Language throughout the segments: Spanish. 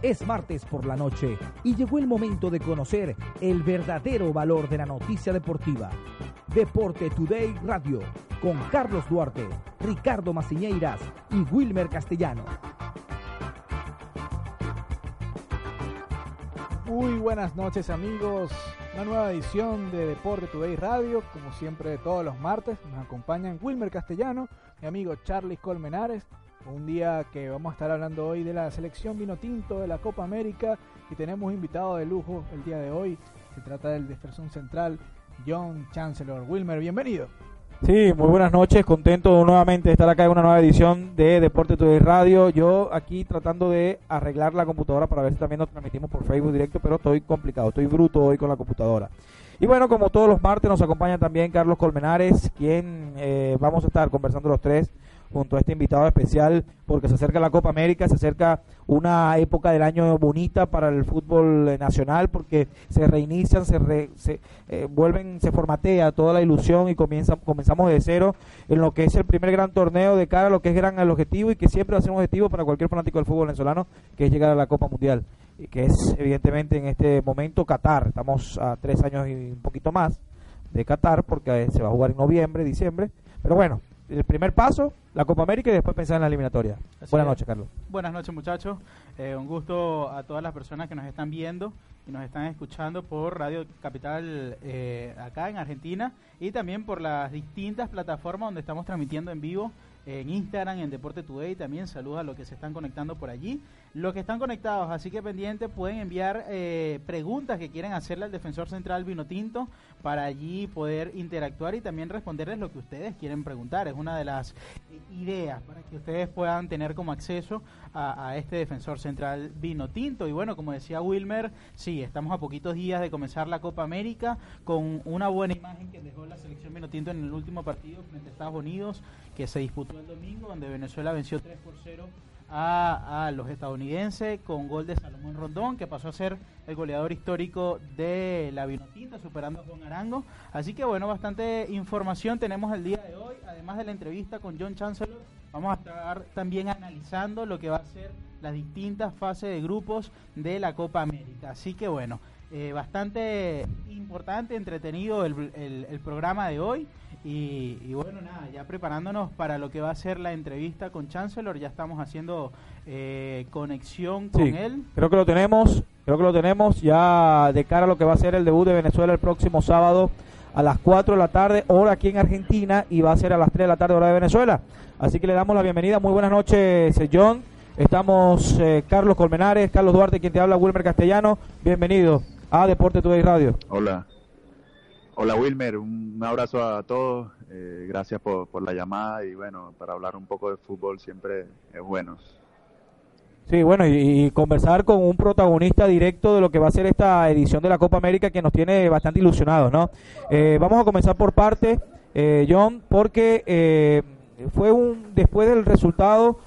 Es martes por la noche y llegó el momento de conocer el verdadero valor de la noticia deportiva. Deporte Today Radio con Carlos Duarte, Ricardo Maciñeiras y Wilmer Castellano. Muy buenas noches amigos, una nueva edición de Deporte Today Radio, como siempre todos los martes, nos acompañan Wilmer Castellano, mi amigo Charlie Colmenares, un día que vamos a estar hablando hoy de la selección vino tinto de la Copa América y tenemos invitado de lujo el día de hoy. Se trata del defensor central John Chancellor. Wilmer, bienvenido. Sí, muy buenas noches, contento nuevamente de estar acá en una nueva edición de Deporte Today Radio. Yo aquí tratando de arreglar la computadora para ver si también nos transmitimos por Facebook directo, pero estoy complicado, estoy bruto hoy con la computadora. Y bueno, como todos los martes nos acompaña también Carlos Colmenares, quien eh, vamos a estar conversando los tres junto a este invitado especial porque se acerca la Copa América, se acerca una época del año bonita para el fútbol nacional porque se reinician, se, se eh, vuelven, se formatea toda la ilusión y comienza, comenzamos de cero en lo que es el primer gran torneo de cara a lo que es gran objetivo y que siempre va a ser un objetivo para cualquier fanático del fútbol venezolano que es llegar a la Copa Mundial y que es evidentemente en este momento Qatar, estamos a tres años y un poquito más de Qatar porque se va a jugar en noviembre, diciembre, pero bueno, el primer paso, la Copa América y después pensar en la eliminatoria. Buenas noches, Carlos. Buenas noches, muchachos. Eh, un gusto a todas las personas que nos están viendo y nos están escuchando por Radio Capital eh, acá en Argentina y también por las distintas plataformas donde estamos transmitiendo en vivo en Instagram, en Deporte Today. También saludos a los que se están conectando por allí. Los que están conectados, así que pendientes, pueden enviar eh, preguntas que quieren hacerle al defensor central Vino Tinto para allí poder interactuar y también responderles lo que ustedes quieren preguntar. Es una de las ideas para que ustedes puedan tener como acceso a, a este defensor central Vino Tinto. Y bueno, como decía Wilmer, sí, estamos a poquitos días de comenzar la Copa América con una buena imagen que dejó la selección Vino Tinto en el último partido frente a Estados Unidos que se disputó el domingo, donde Venezuela venció 3 por 0 a, los estadounidenses con gol de Salomón Rondón, que pasó a ser el goleador histórico de la Vinotinta, superando a Juan Arango. Así que bueno, bastante información tenemos el día de hoy, además de la entrevista con John Chancellor. Vamos a estar también analizando lo que va a ser las distintas fases de grupos de la Copa América. Así que bueno, eh, bastante importante, entretenido el, el programa de hoy. Y, bueno, nada, ya preparándonos para lo que va a ser la entrevista con Chancellor, ya estamos haciendo eh, conexión con él. Creo que lo tenemos, creo que lo tenemos ya de cara a lo que va a ser el debut de Venezuela el próximo sábado a las 4 de la tarde, hora aquí en Argentina, y va a ser a las 3 de la tarde, hora de Venezuela. Así que le damos la bienvenida. Muy buenas noches, eh, John. Estamos eh, Carlos Colmenares, Carlos Duarte, quien te habla, Wilmer Castellano. Bienvenido a Deporte Today Radio. Hola. Hola Wilmer, un abrazo a todos, eh, gracias por, por, la llamada y bueno, para hablar un poco de fútbol siempre es bueno. Sí, bueno, y, conversar con un protagonista directo de lo que va a ser esta edición de la Copa América que nos tiene bastante ilusionados, ¿no? Eh, vamos a comenzar por parte, eh, John, porque eh, fue un después del resultado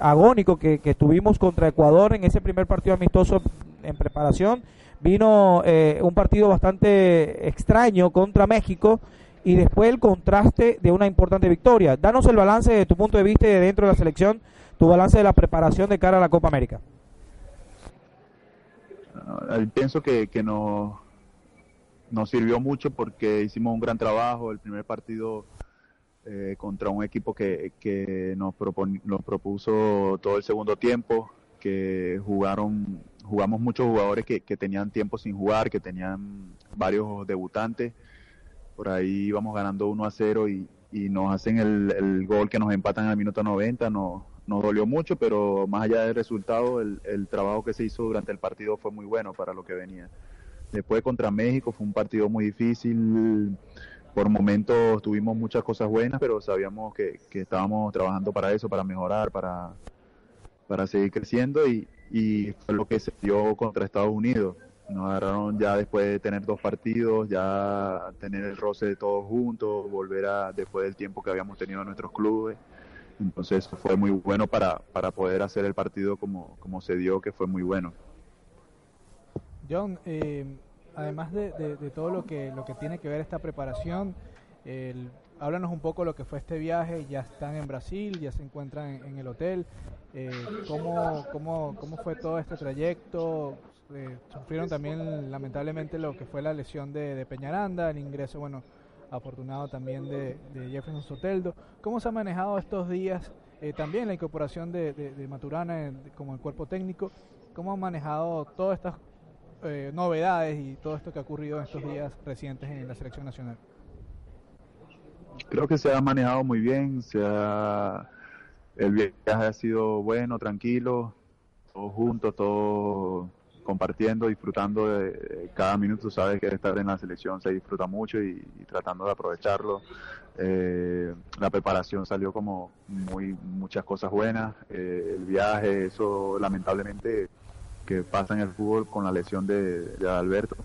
agónico que, que tuvimos contra Ecuador en ese primer partido amistoso en preparación vino eh, un partido bastante extraño contra México y después el contraste de una importante victoria. Danos el balance de tu punto de vista de dentro de la selección, tu balance de la preparación de cara a la Copa América. Uh, pienso que, que nos, nos sirvió mucho porque hicimos un gran trabajo. El primer partido eh, contra un equipo que, que nos, nos propuso todo el segundo tiempo, que jugaron jugamos muchos jugadores que, tenían tiempo sin jugar, que tenían varios debutantes. Por ahí íbamos ganando 1 a 0 y, nos hacen el, gol que nos empatan al minuto 90. Nos, nos dolió mucho, pero más allá del resultado, el, el trabajo que se hizo durante el partido fue muy bueno para lo que venía. Después contra México fue un partido muy difícil. Por momentos tuvimos muchas cosas buenas, pero sabíamos que, que estábamos trabajando para eso, para mejorar, para, para seguir creciendo y, y fue lo que se dio contra Estados Unidos. Nos agarraron ya después de tener dos partidos, ya tener el roce de todos juntos, volver a después del tiempo que habíamos tenido en nuestros clubes. Entonces fue muy bueno para, para poder hacer el partido como, como se dio, que fue muy bueno. John, eh, además de, de, de, todo lo que, lo que tiene que ver esta preparación, el háblanos un poco lo que fue este viaje. Ya están en Brasil, ya se encuentran en, el hotel. Eh, ¿cómo, cómo, ¿Cómo fue todo este trayecto? Eh, sufrieron también lamentablemente lo que fue la lesión de, Peñaranda, el ingreso, bueno, afortunado también de, de Jefferson Soteldo. ¿Cómo se ha manejado estos días? Eh, también la incorporación de, de Maturana como el cuerpo técnico. ¿Cómo han manejado todas estas eh, novedades y todo esto que ha ocurrido en estos días recientes en la selección nacional? Creo que se ha manejado muy bien, se ha, el viaje ha sido bueno, tranquilo, todos juntos, todos compartiendo, disfrutando de, cada minuto. Sabes que estar en la selección se disfruta mucho y, tratando de aprovecharlo. Eh, la preparación salió como muy muchas cosas buenas. Eh, el viaje, eso lamentablemente que pasa en el fútbol con la lesión de, Alberto.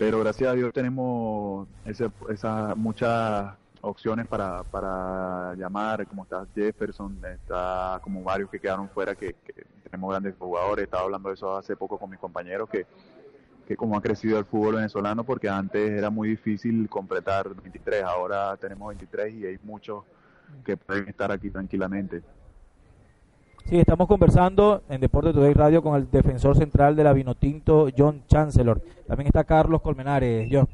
Pero gracias a Dios tenemos esas muchas opciones para, para llamar, como está Jefferson, está como varios que quedaron fuera que, que tenemos grandes jugadores, estaba hablando de eso hace poco con mis compañeros, que, que como ha crecido el fútbol venezolano, porque antes era muy difícil completar 23, ahora tenemos 23 y hay muchos que pueden estar aquí tranquilamente. Sí, estamos conversando en Deporte Today Radio con el defensor central de la Vinotinto, John Chancellor. También está Carlos Colmenares. John.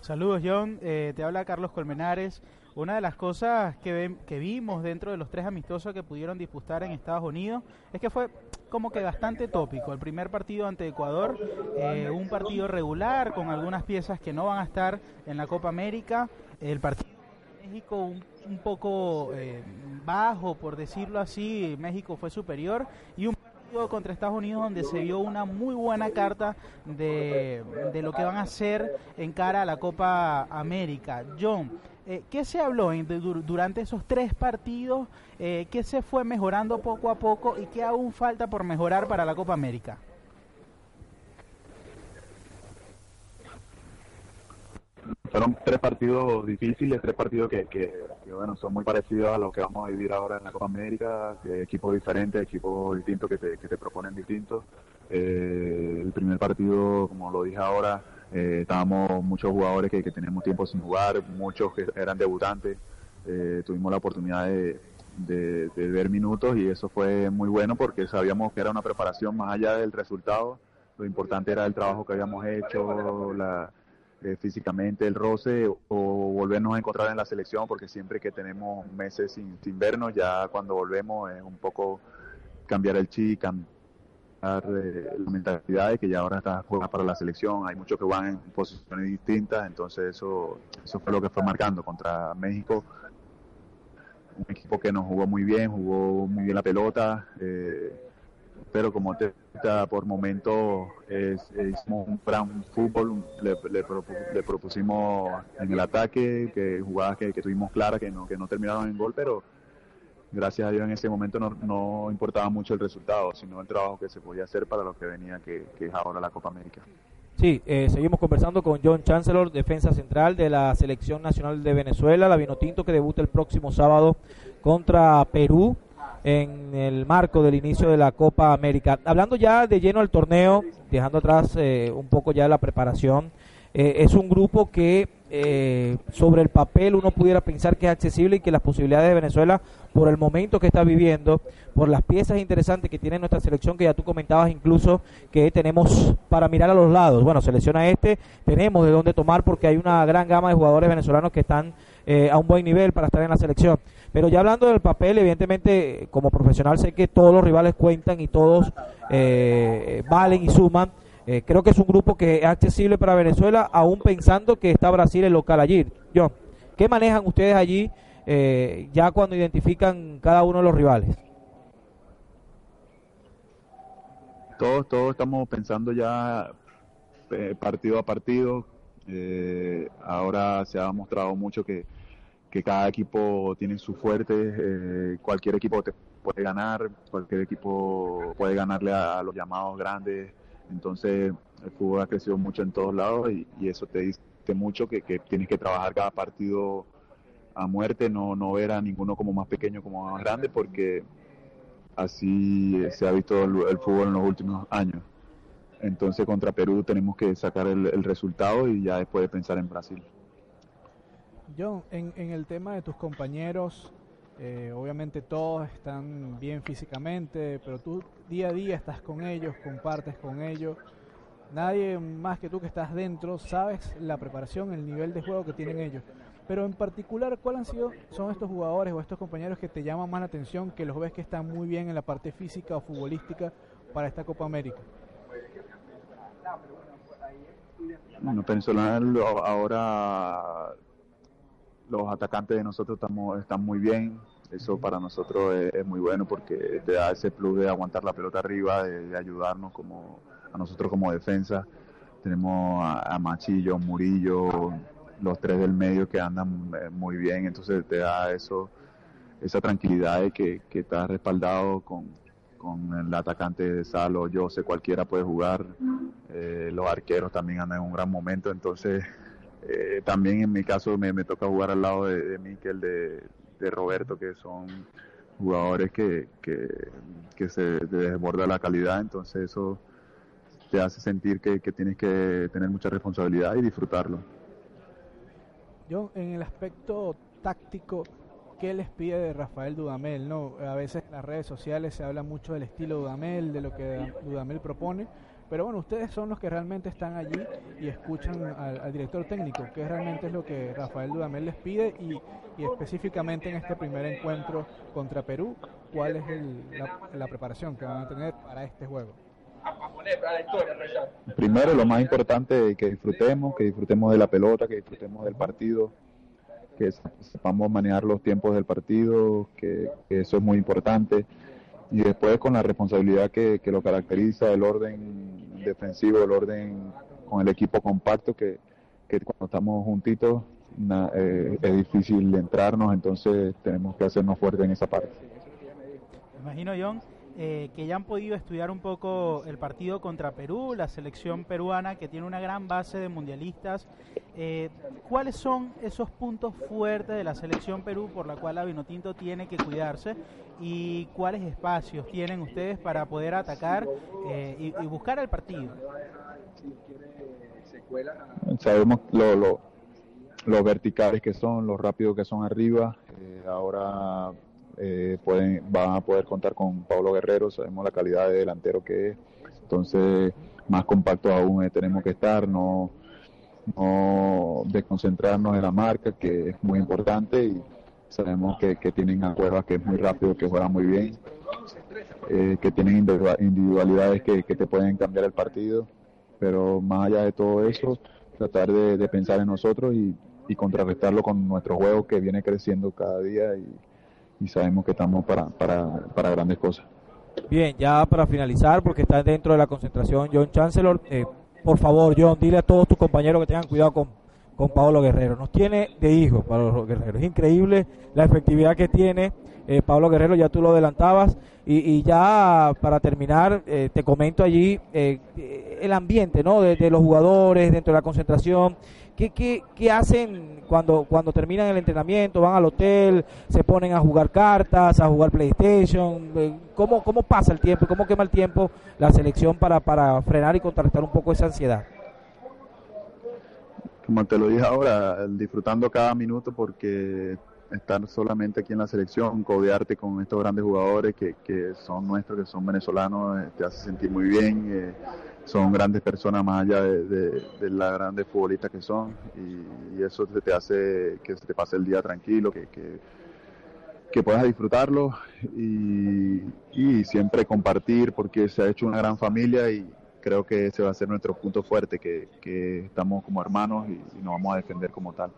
Saludos, John. Eh, te habla Carlos Colmenares. Una de las cosas que, que vimos dentro de los tres amistosos que pudieron disputar en Estados Unidos es que fue como que bastante tópico. El primer partido ante Ecuador, eh, un partido regular con algunas piezas que no van a estar en la Copa América. El partido México un, un poco eh, bajo, por decirlo así. México fue superior y un partido contra Estados Unidos donde se vio una muy buena carta de, de lo que van a hacer en cara a la Copa América. John, eh, ¿Qué se habló durante esos tres partidos? Eh, ¿Qué se fue mejorando poco a poco y qué aún falta por mejorar para la Copa América? Fueron tres partidos difíciles, tres partidos que, bueno, son muy parecidos a lo que vamos a vivir ahora en la Copa América, equipos diferentes, equipos distintos que te, que te proponen distintos. Eh, el primer partido, como lo dije ahora, eh, estábamos muchos jugadores que, que, teníamos tiempo sin jugar, muchos que eran debutantes. Eh, tuvimos la oportunidad de, de, ver minutos y eso fue muy bueno porque sabíamos que era una preparación más allá del resultado. Lo importante era el trabajo que habíamos hecho, la, eh, físicamente el roce o, volvernos a encontrar en la selección porque siempre que tenemos meses sin, sin vernos, ya cuando volvemos es un poco cambiar el chi, cambiar eh, la mentalidad de que ya ahora está jugando para la selección, hay muchos que van en posiciones distintas, entonces eso, eso fue lo que fue marcando contra México, un equipo que nos jugó muy bien, jugó muy bien la pelota, eh, pero como te por momentos es, hicimos un gran fútbol, le, le, propusimos en el ataque, que jugadas que, que tuvimos claras, que no, que no terminaron en gol, pero gracias a Dios en ese momento no, no, importaba mucho el resultado, sino el trabajo que se podía hacer para lo que venía, que, es ahora la Copa América. Sí, eh, seguimos conversando con John Chancellor, defensa central de la Selección Nacional de Venezuela, la Vinotinto, que debuta el próximo sábado contra Perú en el marco del inicio de la Copa América. Hablando ya de lleno al torneo, dejando atrás eh, un poco ya la preparación, eh, es un grupo que eh, sobre el papel uno pudiera pensar que es accesible y que las posibilidades de Venezuela, por el momento que está viviendo, por las piezas interesantes que tiene nuestra selección, que ya tú comentabas incluso que tenemos para mirar a los lados. Bueno, selecciona este, tenemos de dónde tomar porque hay una gran gama de jugadores venezolanos que están eh, a un buen nivel para estar en la selección. Pero ya hablando del papel, evidentemente como profesional sé que todos los rivales cuentan y todos eh, valen y suman eh, creo que es un grupo que es accesible para Venezuela, aún pensando que está Brasil el local allí. Yo, ¿qué manejan ustedes allí eh, ya cuando identifican cada uno de los rivales? Todos, todos estamos pensando ya eh, partido a partido. ahora se ha mostrado mucho que, que cada equipo tiene su fuerte. cualquier equipo te puede ganar, cualquier equipo puede ganarle a los llamados grandes entonces el fútbol ha crecido mucho en todos lados y, eso te dice mucho que, tienes que trabajar cada partido a muerte, no, no ver a ninguno como más pequeño como más grande, porque así se ha visto el, fútbol en los últimos años. Entonces contra Perú tenemos que sacar el, resultado y ya después de pensar en Brasil. John, en, en el tema de tus compañeros, eh, obviamente todos están bien físicamente, pero tú día a día estás con ellos, compartes con ellos. Nadie más que tú que estás dentro sabes la preparación, el nivel de juego que tienen ellos. Pero en particular, ¿cuáles han sido son estos jugadores o estos compañeros que te llaman más la atención, que los ves que están muy bien en la parte física o futbolística para esta Copa América? Bueno, personal ahora los atacantes de nosotros estamos, están muy bien. Eso para nosotros es, muy bueno porque te da ese plus de aguantar la pelota arriba, de, ayudarnos como a nosotros como defensa. Tenemos a, Machillo, Murillo, los tres del medio que andan eh, muy bien, entonces te da eso, esa tranquilidad de que, que estás respaldado con, con el atacante de Salo, yo sé cualquiera puede jugar, eh, los arqueros también andan en un gran momento, entonces eh, también en mi caso me, toca jugar al lado de, de Miquel, de, Roberto, que son jugadores que, que, se desborda la calidad, entonces eso te hace sentir que, tienes que tener mucha responsabilidad y disfrutarlo. Yo, en el aspecto táctico, ¿qué les pide de Rafael Dudamel? No, a veces en las redes sociales se habla mucho del estilo Dudamel, de lo que Dudamel propone, pero bueno, ustedes son los que realmente están allí y escuchan al, director técnico, que realmente es lo que Rafael Dudamel les pide y, específicamente en este primer encuentro contra Perú, cuál es la, preparación que van a tener para este juego. Primero, lo más importante es que disfrutemos, que disfrutemos de la pelota, que disfrutemos del partido, que sepamos manejar los tiempos del partido, que eso es muy importante y después con la responsabilidad que, lo caracteriza, el orden defensivo, el orden con el equipo compacto, que, cuando estamos juntitos eh, es difícil entrarnos, entonces tenemos que hacernos fuertes en esa parte. Imagino, John, eh, que ya han podido estudiar un poco el partido contra Perú, la selección peruana que tiene una gran base de mundialistas. Eh, ¿Cuáles son esos puntos fuertes de la selección Perú por la cual la Vinotinto tiene que cuidarse? ¿Y cuáles espacios tienen ustedes para poder atacar eh, y, buscar el partido? Sabemos lo, los verticales que son, los rápidos que son arriba. ahora eh, pueden, van a poder contar con Pablo Guerrero, sabemos la calidad de delantero que es, entonces más compacto aún eh, tenemos que estar, no, no desconcentrarnos en la marca, que es muy importante y sabemos que, tienen a Cuevas que es muy rápido, que juega muy bien, eh, que tienen individualidades que, te pueden cambiar el partido, pero más allá de todo eso, tratar de, pensar en nosotros y, y contrarrestarlo con nuestro juego que viene creciendo cada día y, y sabemos que estamos para, para, para grandes cosas. Bien, ya para finalizar, porque está dentro de la concentración John Chancellor, eh, por favor, John, dile a todos tus compañeros que tengan cuidado con, con Pablo Guerrero. Nos tiene de hijo Pablo Guerrero. Es increíble la efectividad que tiene eh, Pablo Guerrero, ya tú lo adelantabas. Y, y ya para terminar, eh, te comento allí el ambiente ¿no? De, los jugadores dentro de la concentración. ¿Qué, qué, qué hacen cuando, cuando terminan el entrenamiento? ¿Van al hotel? ¿Se ponen a jugar cartas, a jugar PlayStation? Eh, ¿Cómo, cómo pasa el tiempo? ¿Cómo quema el tiempo la selección para, para frenar y contrarrestar un poco esa ansiedad? Como te lo dije ahora, disfrutando cada minuto porque estar solamente aquí en la selección, codearte con estos grandes jugadores que, que son nuestros, que son venezolanos, eh, te hace sentir muy bien. Eh, son grandes personas más allá de, de, las grandes futbolistas que son y, eso te, hace que se te pase el día tranquilo, que, que, puedas disfrutarlo y, siempre compartir porque se ha hecho una gran familia y creo que ese va a ser nuestro punto fuerte, que, estamos como hermanos y, nos vamos a defender como tal.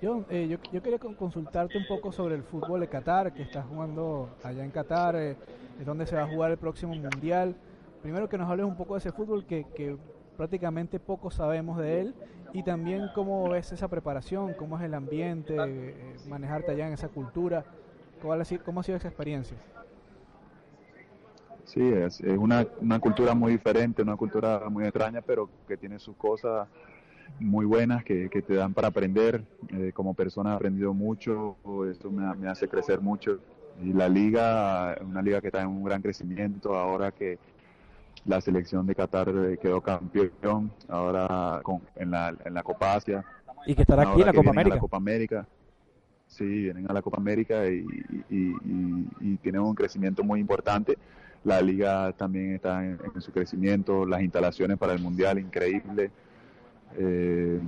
Yo, eh, yo, yo, quería consultarte un poco sobre el fútbol de Qatar, que estás jugando allá en Qatar, eh, es donde se va a jugar el próximo Mundial primero que nos hables un poco de ese fútbol que, que prácticamente poco sabemos de él y también cómo ves esa preparación, cómo es el ambiente, eh, manejarte allá en esa cultura, cómo ha, cómo ha sido esa experiencia. Sí, es, es una, una, cultura muy diferente, una cultura muy extraña, pero que tiene sus cosas muy buenas que, que te dan para aprender. Eh, como persona he aprendido mucho, esto me, me hace crecer mucho. Y la liga, una liga que está en un gran crecimiento, ahora que la selección de Qatar eh, quedó campeón ahora con, en, la, en la Copa Asia. Y que estará aquí en la Copa América. la Copa América. Sí, vienen a la Copa América y, y, tienen un crecimiento muy importante. La liga también está en, su crecimiento, las instalaciones para el Mundial, increíble. Eh,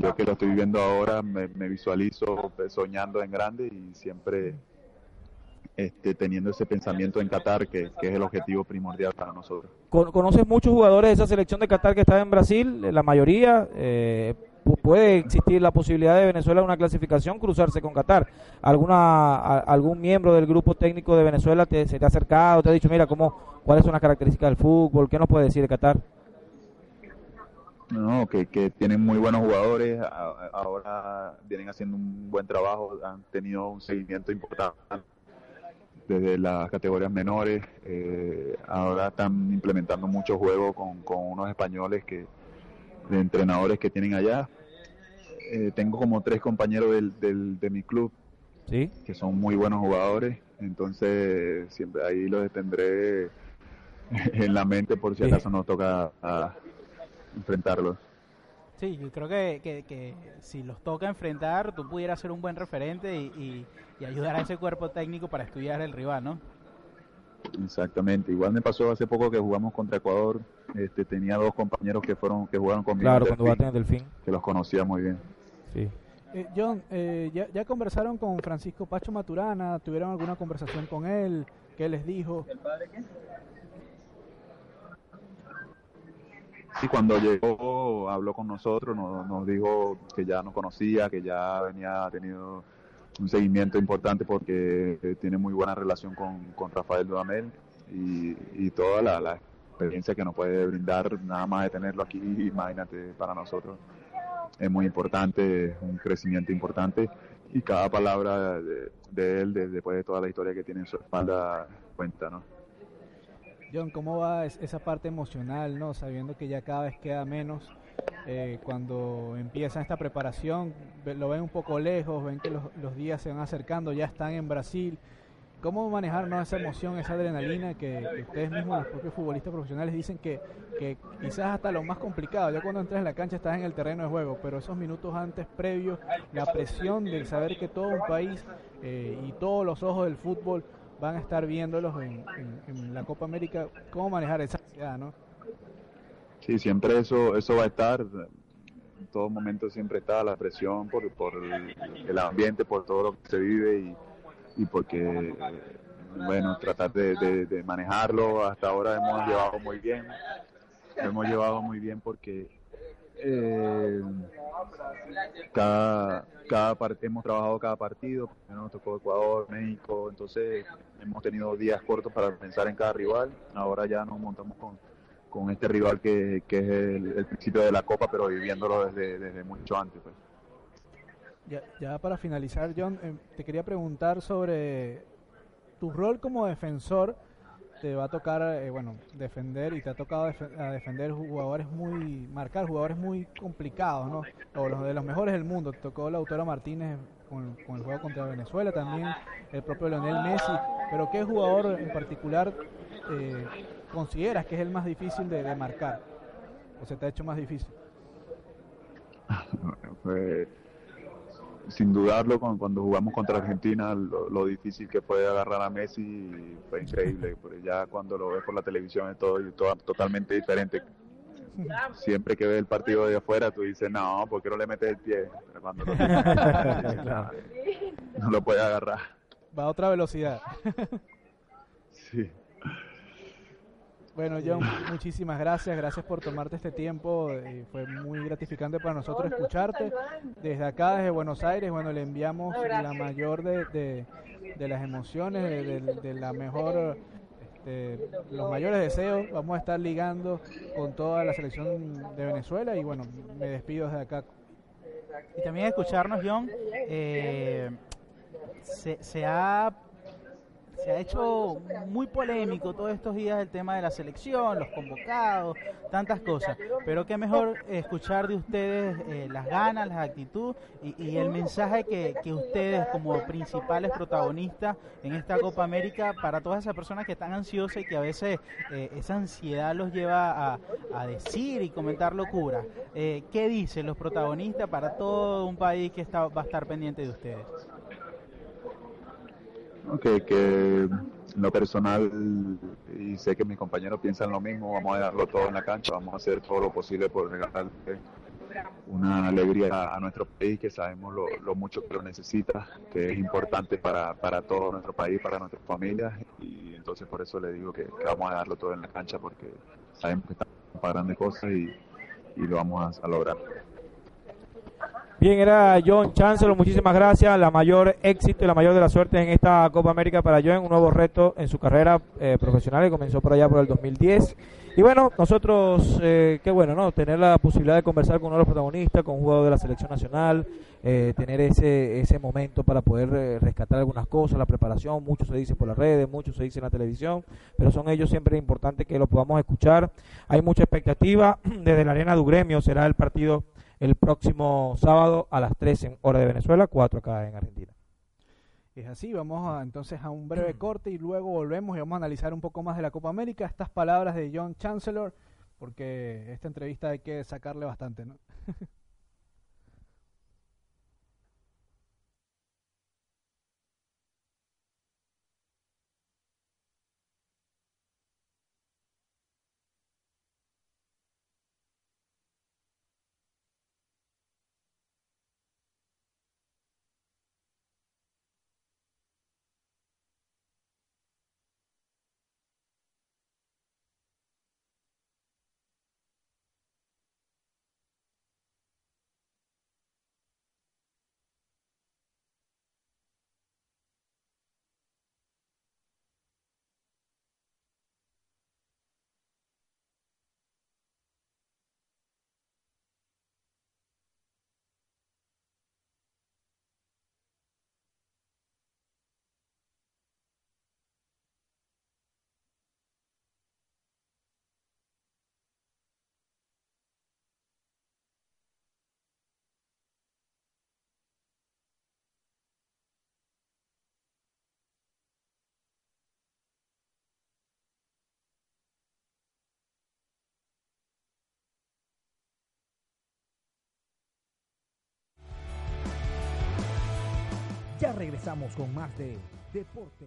yo que lo estoy viviendo ahora me, visualizo soñando en grande y siempre este, teniendo ese pensamiento en Qatar, que, es el objetivo primordial para nosotros. ¿Conoces muchos jugadores de esa selección de Qatar que está en Brasil? La mayoría. Eh, puede existir la posibilidad de Venezuela una clasificación cruzarse con Qatar. ¿Alguna algún miembro del grupo técnico de Venezuela te, se te ha acercado, te ha dicho, mira, cómo cuáles son las características del fútbol? ¿Qué nos puede decir de Qatar? No, que, que tienen muy buenos jugadores, ahora vienen haciendo un buen trabajo, han tenido un seguimiento importante desde las categorías menores, eh, ahora están implementando muchos juegos con, con unos españoles que de entrenadores que tienen allá. Eh, tengo como tres compañeros del, del, de mi club ¿Sí? que son muy buenos jugadores, entonces siempre ahí los tendré en la mente por si acaso nos toca a, enfrentarlos. Sí, yo creo que, que, si los toca enfrentar, tú pudieras ser un buen referente y, y, ayudar a ese cuerpo técnico para estudiar el rival, ¿no? Exactamente. Igual me pasó hace poco que jugamos contra Ecuador. Este, tenía dos compañeros que fueron que jugaron conmigo. Claro, cuando va a Delfín. Que los conocía muy bien. Sí. Eh, John, eh, ya, ya, conversaron con Francisco Pacho Maturana? ¿Tuvieron alguna conversación con él? ¿Qué les dijo? ¿El padre qué? Sí, cuando llegó habló con nosotros, nos, dijo que ya nos conocía, que ya venía tenido un seguimiento importante porque eh, tiene muy buena relación con, Rafael Dudamel y, toda la, experiencia que nos puede brindar nada más de tenerlo aquí, imagínate, para nosotros es muy importante, es un crecimiento importante y cada palabra de, él, después de toda la historia que tiene en su espalda, cuenta, ¿no? John, ¿cómo va esa parte emocional, no? Sabiendo que ya cada vez queda menos eh, cuando empieza esta preparación, lo ven un poco lejos, ven que los, días se van acercando, ya están en Brasil. ¿Cómo manejar esa emoción, esa adrenalina que, ustedes mismos, los propios futbolistas profesionales, dicen que, quizás hasta lo más complicado, ya cuando entras en la cancha estás en el terreno de juego, pero esos minutos antes, previos, la presión del saber que todo un país eh, y todos los ojos del fútbol van a estar viéndolos en, la Copa América, cómo manejar esa ansiedad, ¿no? Sí, siempre eso, eso va a estar, en todo momento siempre está la presión por, por el, ambiente, por todo lo que se vive y, porque, bueno, tratar de, manejarlo, hasta ahora hemos llevado muy bien, hemos llevado muy bien porque eh, cada, cada hemos trabajado cada partido, nos tocó Ecuador, México, entonces hemos tenido días cortos para pensar en cada rival, ahora ya nos montamos con, con este rival que, que es el, principio de la Copa, pero viviéndolo desde, desde mucho antes. Pues. Ya, ya para finalizar, John, eh, te quería preguntar sobre tu rol como defensor te va a tocar, eh, bueno, defender y te ha tocado defender jugadores muy, marcar jugadores muy complicados, ¿no? O los de los mejores del mundo. Te tocó Lautaro Martínez con, el juego contra Venezuela, también el propio Leonel Messi. Pero ¿qué jugador en particular eh, consideras que es el más difícil de, marcar? ¿O se te ha hecho más difícil? pues sin dudarlo, cuando jugamos contra Argentina, lo, difícil que fue agarrar a Messi fue increíble. ya cuando lo ves por la televisión es todo, todo totalmente diferente. Siempre que ves el partido de afuera, tú dices, no, ¿por qué no le metes el pie? cuando lo no lo puedes agarrar. Va a otra velocidad. sí. Bueno, John, muchísimas gracias, gracias por tomarte este tiempo, eh, fue muy gratificante para nosotros escucharte. Desde acá, desde Buenos Aires, bueno, le enviamos la mayor de, de, las emociones, de, la mejor, este, los mayores deseos. Vamos a estar ligando con toda la selección de Venezuela y bueno, me despido desde acá. Y también escucharnos, John, eh, se, se ha se ha hecho muy polémico todos estos días el tema de la selección, los convocados, tantas cosas. Pero qué mejor escuchar de ustedes eh, las ganas, la actitud y, el mensaje que, que, ustedes como principales protagonistas en esta Copa América para todas esas personas que están ansiosas y que a veces eh, esa ansiedad los lleva a, a decir y comentar locuras. Eh, ¿Qué dicen los protagonistas para todo un país que está, va a estar pendiente de ustedes? Okay, que lo personal, y sé que mis compañeros piensan lo mismo, vamos a darlo todo en la cancha, vamos a hacer todo lo posible por regalarle una alegría a nuestro país, que sabemos lo, mucho que lo necesita, que es importante para, para todo nuestro país, para nuestras familias, y entonces por eso le digo que, vamos a darlo todo en la cancha, porque sabemos que estamos para grandes cosas y, y lo vamos a lograr. Bien, era John Chancellor, muchísimas gracias. La mayor éxito y la mayor de la suerte en esta Copa América para John, un nuevo reto en su carrera eh, profesional que comenzó por allá por el 2010. Y bueno, nosotros, eh, qué bueno, ¿no? Tener la posibilidad de conversar con uno de los protagonistas, con un jugador de la selección nacional, eh, tener ese, ese momento para poder rescatar algunas cosas, la preparación, mucho se dice por las redes, mucho se dice en la televisión, pero son ellos siempre importantes que lo podamos escuchar. Hay mucha expectativa desde la Arena de Gremio, será el partido el próximo sábado a las 3 en hora de Venezuela, 4 acá en Argentina. Es así, vamos entonces a un breve corte y luego volvemos y vamos a analizar un poco más de la Copa América, estas palabras de John Chancellor, porque esta entrevista hay que sacarle bastante, ¿no? Ya regresamos con más de Deporte.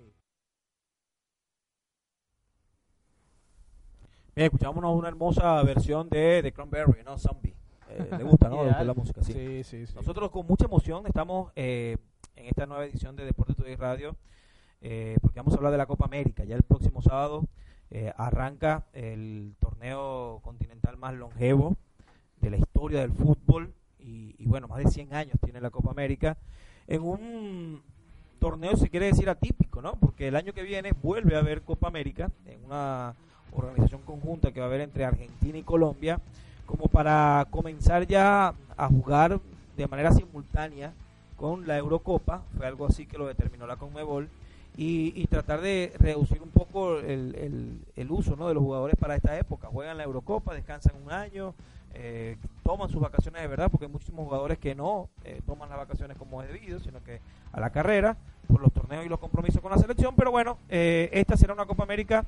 Bien, escuchámonos una hermosa versión de The Cranberry, ¿no? Zombie. Eh, ¿Le gusta, no? la música, sí. Sí, sí, Nosotros con mucha emoción estamos eh, en esta nueva edición de Deporte Today Radio, eh, porque vamos a hablar de la Copa América. Ya el próximo sábado arranca el torneo continental más longevo de la historia del fútbol y, y, bueno, más de 100 años tiene la Copa América en un torneo, se quiere decir atípico, ¿no? Porque el año que viene vuelve a haber Copa América en una organización conjunta que va a haber entre Argentina y Colombia, como para comenzar ya a jugar de manera simultánea con la Eurocopa, fue algo así que lo determinó la Conmebol, y, tratar de reducir un poco el, el, uso ¿no? de los jugadores para esta época. Juegan la Eurocopa, descansan un año, eh, toman sus vacaciones de verdad, porque hay muchísimos jugadores que no eh, toman las vacaciones como es debido, sino que a la carrera, por los torneos y los compromisos con la selección. Pero bueno, eh, esta será una Copa América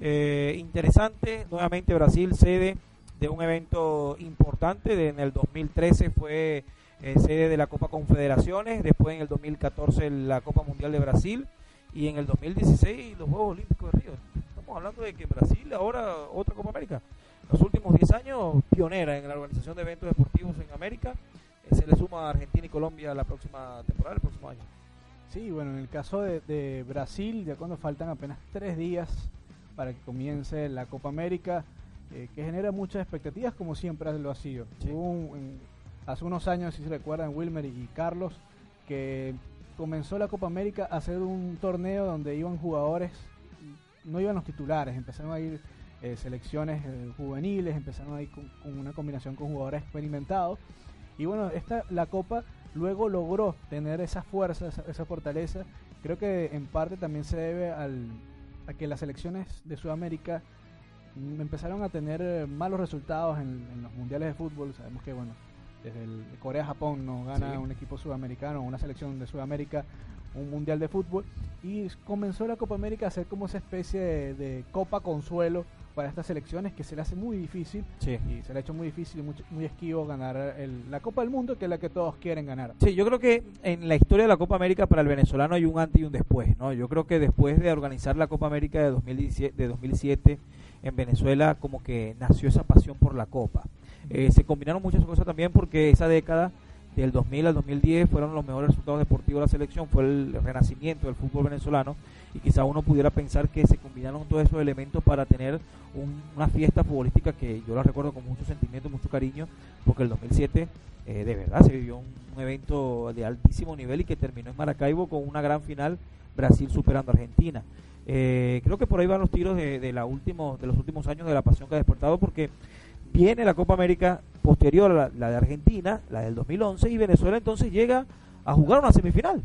interesante. Nuevamente Brasil sede de un evento importante. en el 2013 fue sede de la Copa Confederaciones, después en el 2014 la Copa Mundial de Brasil y en el 2016 los Juegos Olímpicos de Río. Estamos hablando de que Brasil ahora otra Copa América los últimos 10 años pionera en la organización de eventos deportivos en América. Eh, se le suma a Argentina y Colombia la próxima temporada, el próximo año. Sí, bueno, en el caso de, Brasil, ya cuando faltan apenas tres días para que comience la Copa América, eh, que genera muchas expectativas como siempre lo ha sido. hace unos años, si se recuerdan, Wilmer y Carlos, que comenzó la Copa América a ser un torneo donde iban jugadores, no iban los titulares, empezaron a ir eh, selecciones eh, juveniles, empezaron ahí con, una combinación con jugadores experimentados. Y bueno, esta, la Copa luego logró tener esa fuerza, esa, fortaleza creo que en parte también se debe al, a que las selecciones de Sudamérica mm, empezaron a tener eh, malos resultados en, en los mundiales de fútbol. Sabemos que, bueno, desde el Corea-Japón no gana Sí. un equipo sudamericano, una selección de Sudamérica, un mundial de fútbol. Y comenzó la Copa América a ser como esa especie de, de copa consuelo para estas selecciones que se le hace muy difícil Sí. y se le ha hecho muy difícil y mucho- muy esquivo ganar el- la Copa del Mundo, que es la que todos quieren ganar. Sí, yo creo que en la historia de la Copa América para el venezolano hay un antes y un después, ¿no? Yo creo que después de organizar la Copa América de 2017, de 2007 en Venezuela, como que nació esa pasión por la Copa. Eh, se combinaron muchas cosas también porque esa década del 2000 al 2010 fueron los mejores resultados deportivos de la selección, fue el renacimiento del fútbol venezolano y quizá uno pudiera pensar que se combinaron todos esos elementos para tener un- una fiesta futbolística que yo la recuerdo con mucho sentimiento, mucho cariño, porque el 2007 eh, de verdad se vivió un, evento de altísimo nivel y que terminó en Maracaibo con una gran final, Brasil superando a Argentina. Eh, creo que por ahí van los tiros de, de, la último, de los últimos años de la pasión que ha despertado porque viene la Copa América posterior a la, la de Argentina, la del 2011, y Venezuela entonces llega a jugar una semifinal.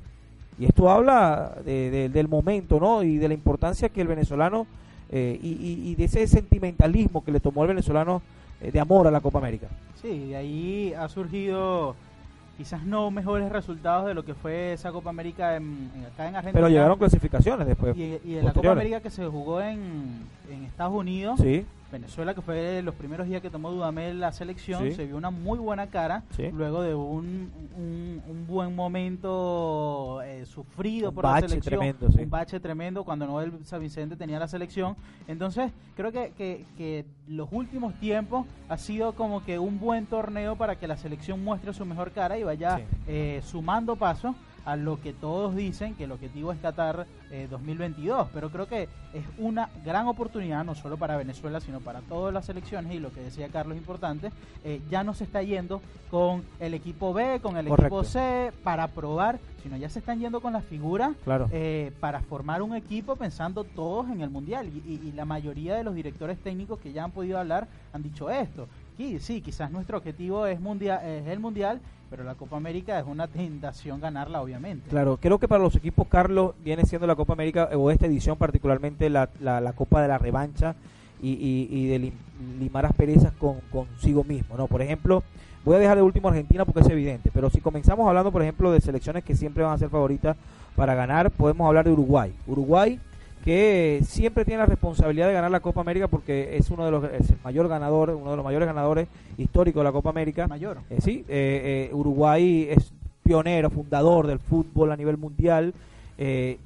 Y esto habla de- de- del momento, ¿no? Y de la importancia que el venezolano eh, y, y- y de ese sentimentalismo que le tomó el venezolano eh, de amor a la Copa América. Sí, de ahí ha surgido quizás no mejores resultados de lo que fue esa Copa América en, en- acá en Argentina. Pero llegaron clasificaciones después. y, y en la Copa. América que se jugó en, en Estados Unidos, Sí, Venezuela, que fue los primeros días que tomó Dudamel la selección, Sí. se vio una muy buena cara Sí. luego de un, un, un buen momento eh, sufrido Un por bache la selección, tremendo, sí. un bache tremendo cuando Noel San Vicente tenía la selección. Entonces, creo que, que, que los últimos tiempos ha sido como que un buen torneo para que la selección muestre su mejor cara y vaya eh, sumando pasos a lo que todos dicen que el objetivo es Qatar eh, 2022, pero creo que es una gran oportunidad no solo para Venezuela, sino para todas las selecciones y lo que decía Carlos importante, eh, ya no se está yendo con el equipo B, con el Correcto. equipo C para probar, sino ya se están yendo con las figuras claro. eh, para formar un equipo pensando todos en el mundial y, y- y la mayoría de los directores técnicos que ya han podido hablar han dicho esto. Sí, sí, quizás nuestro objetivo es, mundial, es el mundial, pero la Copa América es una tentación ganarla, obviamente. Claro, creo que para los equipos, Carlos, viene siendo la Copa América, o esta edición particularmente, la, la, la Copa de la Revancha y, y, y de lim- limar asperezas con, consigo mismo, ¿no? Por ejemplo, voy a dejar de último Argentina porque es evidente, pero si comenzamos hablando, por ejemplo, de selecciones que siempre van a ser favoritas para ganar, podemos hablar de Uruguay. Uruguay que siempre tiene la responsabilidad de ganar la Copa América porque es uno de los es el mayor ganador, uno de los mayores ganadores históricos de la Copa América. Mayor. Eh, sí, eh, eh, Uruguay es pionero, fundador del fútbol a nivel mundial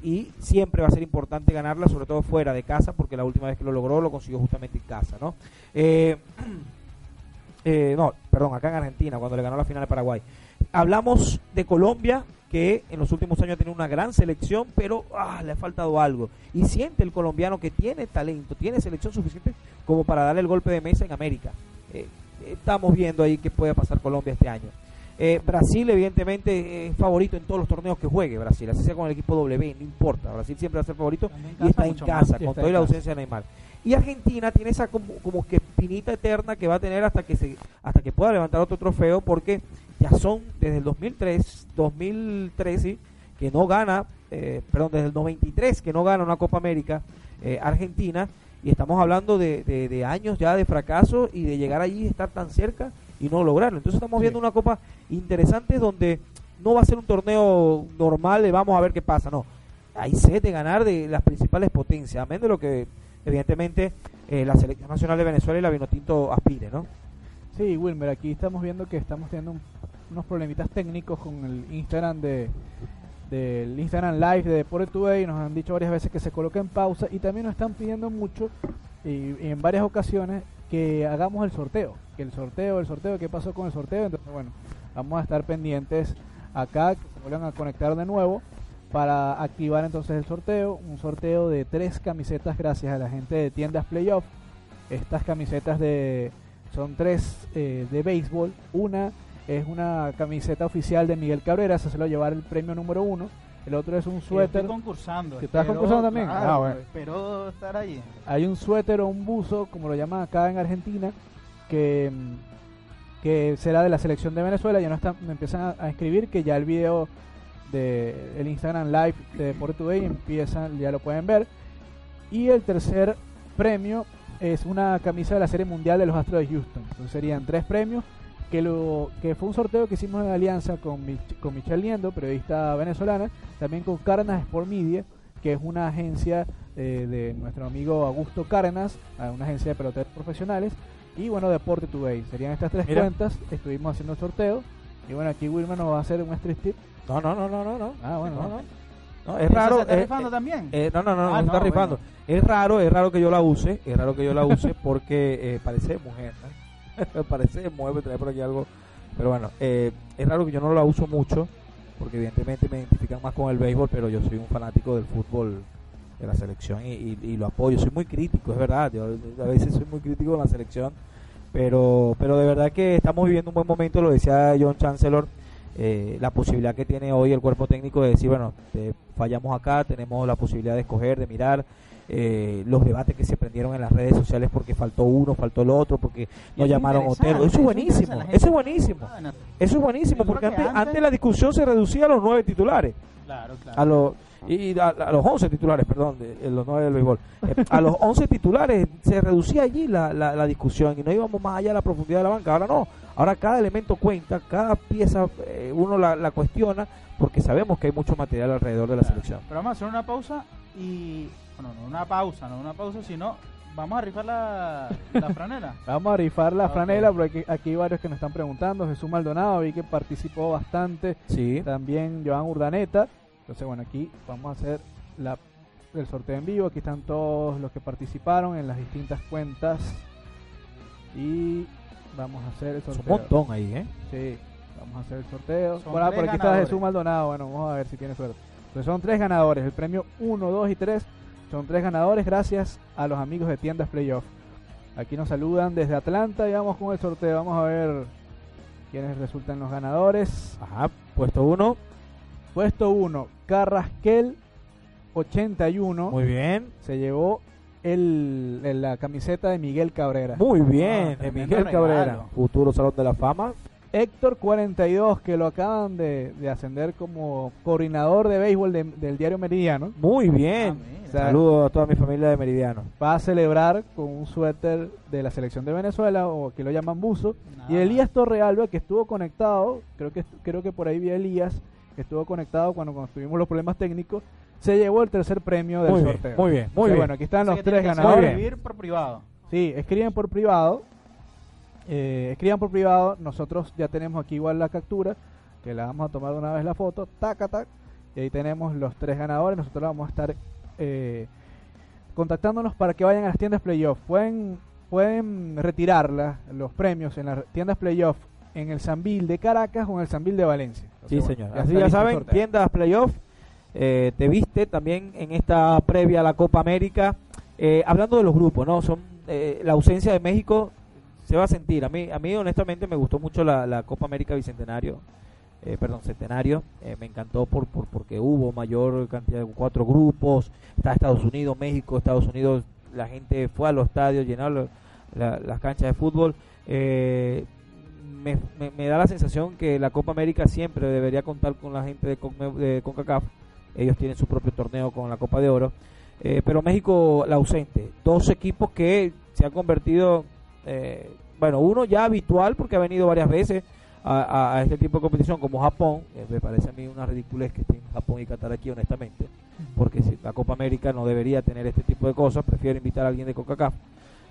y siempre va a ser importante ganarla, sobre todo fuera de casa, porque la última vez que lo logró lo consiguió justamente en casa, ¿no? No, perdón, acá en Argentina, cuando le ganó la final a Paraguay. Hablamos de Colombia, que en los últimos años ha tenido una gran selección, pero ah, le ha faltado algo. Y siente el colombiano que tiene talento, tiene selección suficiente como para darle el golpe de mesa en América. Eh, estamos viendo ahí qué puede pasar Colombia este año. Eh, Brasil, evidentemente, es favorito en todos los torneos que juegue Brasil, así sea con el equipo W, no importa. Brasil siempre va a ser favorito y está en casa, más. Con toda la ausencia de Neymar. Y Argentina tiene esa como, como que pinita eterna que va a tener hasta que se hasta que pueda levantar otro trofeo porque ya son desde el 2003, 2013 que no gana, eh, perdón, desde el 93 que no gana una Copa América eh, Argentina y estamos hablando de, de- de años ya de fracaso y de llegar allí y estar tan cerca y no lograrlo. Entonces estamos Sí. viendo una Copa interesante donde no va a ser un torneo normal de vamos a ver qué pasa, no. Hay sed de ganar de las principales potencias, amén de lo que evidentemente eh, la selección nacional de Venezuela y la Vinotinto aspire, ¿no? Sí, Wilmer, aquí estamos viendo que estamos teniendo un- unos problemitas técnicos con el Instagram de del Instagram Live de Deporte Today. Nos han dicho varias veces que se coloque en pausa y también nos están pidiendo mucho y, en varias ocasiones que hagamos el sorteo. Que el sorteo, el sorteo, ¿qué pasó con el sorteo? Entonces, bueno, vamos a estar pendientes acá, que se vuelvan a conectar de nuevo para activar entonces el sorteo. Un sorteo de tres camisetas gracias a la gente de tiendas Playoff. Estas camisetas de son tres eh, de béisbol. Una es una camiseta oficial de Miguel Cabrera, se se lo llevar el premio número uno. El otro es un suéter. Estoy concursando. ¿Que estás espero- concursando también? claro, Ah, bueno. Espero estar allí. Hay un suéter o un buzo, como lo llaman acá en Argentina, que, mm, que será de la selección de Venezuela. Ya no están, me empiezan a, a escribir que ya el video de el Instagram Live de Deporte Today empiezan, ya lo pueden ver. Y el tercer premio es una camisa de la Serie Mundial de los Astros de Houston. Entonces serían tres premios que lo que fue un sorteo que hicimos en alianza con, con Michelle Liendo, periodista venezolana, también con Cárdenas Sport Media, que es una agencia eh, de nuestro amigo Augusto Cárdenas, una agencia de peloteros profesionales, y bueno, Deporte Today. Serían estas tres cuentas, estuvimos haciendo el sorteo, y bueno, aquí Wilmer nos va a hacer un street tip. No, no, no, no, no, no. Ah, bueno, no, no. es raro. está rifando también? Eh, no, no, no, no, ah, está rifando. Es raro, es raro que yo la use, es raro que yo la use porque eh, parece mujer, parece mueve, trae por aquí algo. Pero bueno, eh, es raro que yo no la uso mucho porque evidentemente me identifican más con el béisbol, pero yo soy un fanático del fútbol de la selección y, lo apoyo. Soy muy crítico, es verdad. Yo a veces soy muy crítico de la selección, pero, pero de verdad que estamos viviendo un buen momento, lo decía John Chancellor. Eh, la posibilidad que tiene hoy el cuerpo técnico de decir, bueno, fallamos acá, tenemos la posibilidad de escoger, de mirar, eh, los debates que se prendieron en las redes sociales porque faltó uno, faltó el otro, porque no llamaron Otero. Eso es buenísimo, eso es buenísimo. Eso es buenísimo, porque antes, antes, la discusión se reducía a los nueve titulares. A los, y a, los once titulares, perdón, de, los nueve del béisbol. Eh, a los once titulares se reducía allí la, la, discusión y no íbamos más allá de la profundidad de la banca. Ahora no, ahora cada elemento cuenta, cada pieza eh, uno la, la cuestiona porque sabemos que hay mucho material alrededor de la selección. Pero vamos a hacer una pausa y bueno, no una pausa, no una pausa, sino vamos a rifar la, la franela. vamos a rifar la franela, porque aquí, hay varios que nos están preguntando. Jesús Maldonado, vi que participó bastante. Sí. También Joan Urdaneta. Entonces, bueno, aquí vamos a hacer la, el sorteo en vivo. Aquí están todos los que participaron en las distintas cuentas. Y vamos a hacer el sorteo. un montón ahí, ¿eh? Sí, vamos a hacer el sorteo. Bueno, por aquí está Jesús Maldonado. Bueno, vamos a ver si tiene suerte. Entonces son tres ganadores. El premio 1, 2 y 3 son tres ganadores gracias a los amigos de Tiendas Playoff. Aquí nos saludan desde Atlanta y vamos con el sorteo. Vamos a ver quiénes resultan los ganadores. Ajá, puesto uno. Puesto uno, Carrasquel 81. Muy bien. Se llevó el, la camiseta de Miguel Cabrera. Muy bien, ah, de Miguel Cabrera. Futuro Salón de la Fama. Héctor 42, que lo acaban de, ascender como coordinador de béisbol del diario Meridiano. Muy bien. Ah, Saludos a toda mi familia de Meridiano. Va a celebrar con un suéter de la selección de Venezuela, o que lo llaman buzo. Y Elías Torrealba, que estuvo conectado, creo que, creo que por ahí vi a Elías, que estuvo conectado cuando, cuando tuvimos los problemas técnicos, se llevó el tercer premio del sorteo. muy bien, muy bien. Bueno, aquí están los tres ganadores. Escribir por privado. Sí, escriben por privado eh, escriban por privado, nosotros ya tenemos aquí igual la captura, que la vamos a tomar una vez la foto, tac, tac, y ahí tenemos los tres ganadores, nosotros vamos a estar eh, contactándonos para que vayan a las tiendas playoff, pueden, pueden retirarla, los premios en las tiendas playoff en el Sambil de Caracas o en el Sambil de Valencia. sí, señor. Así ya saben, tiendas playoff, eh, te viste también en esta previa a la Copa América. Eh, hablando de los grupos, ¿no? Son la ausencia de México se va a sentir. A mí, a mí honestamente me gustó mucho la, Copa América Bicentenario, eh, perdón, Centenario. Eh, me encantó por, por, porque hubo mayor cantidad de cuatro grupos. Está Estados Unidos, México, Estados Unidos. La gente fue a los estadios, llenaron las canchas de fútbol. Eh, me, da la sensación que la Copa América siempre debería contar con la gente de CONCACAF. Ellos tienen su propio torneo con la Copa de Oro. pero México la ausente. Dos equipos que se han convertido eh, bueno, uno ya habitual porque ha venido varias veces a, este tipo de competición como Japón, me parece a mí una ridiculez que estén Japón y Qatar aquí honestamente, porque la Copa América no debería tener este tipo de cosas, prefiero invitar a alguien de Coca-Cola.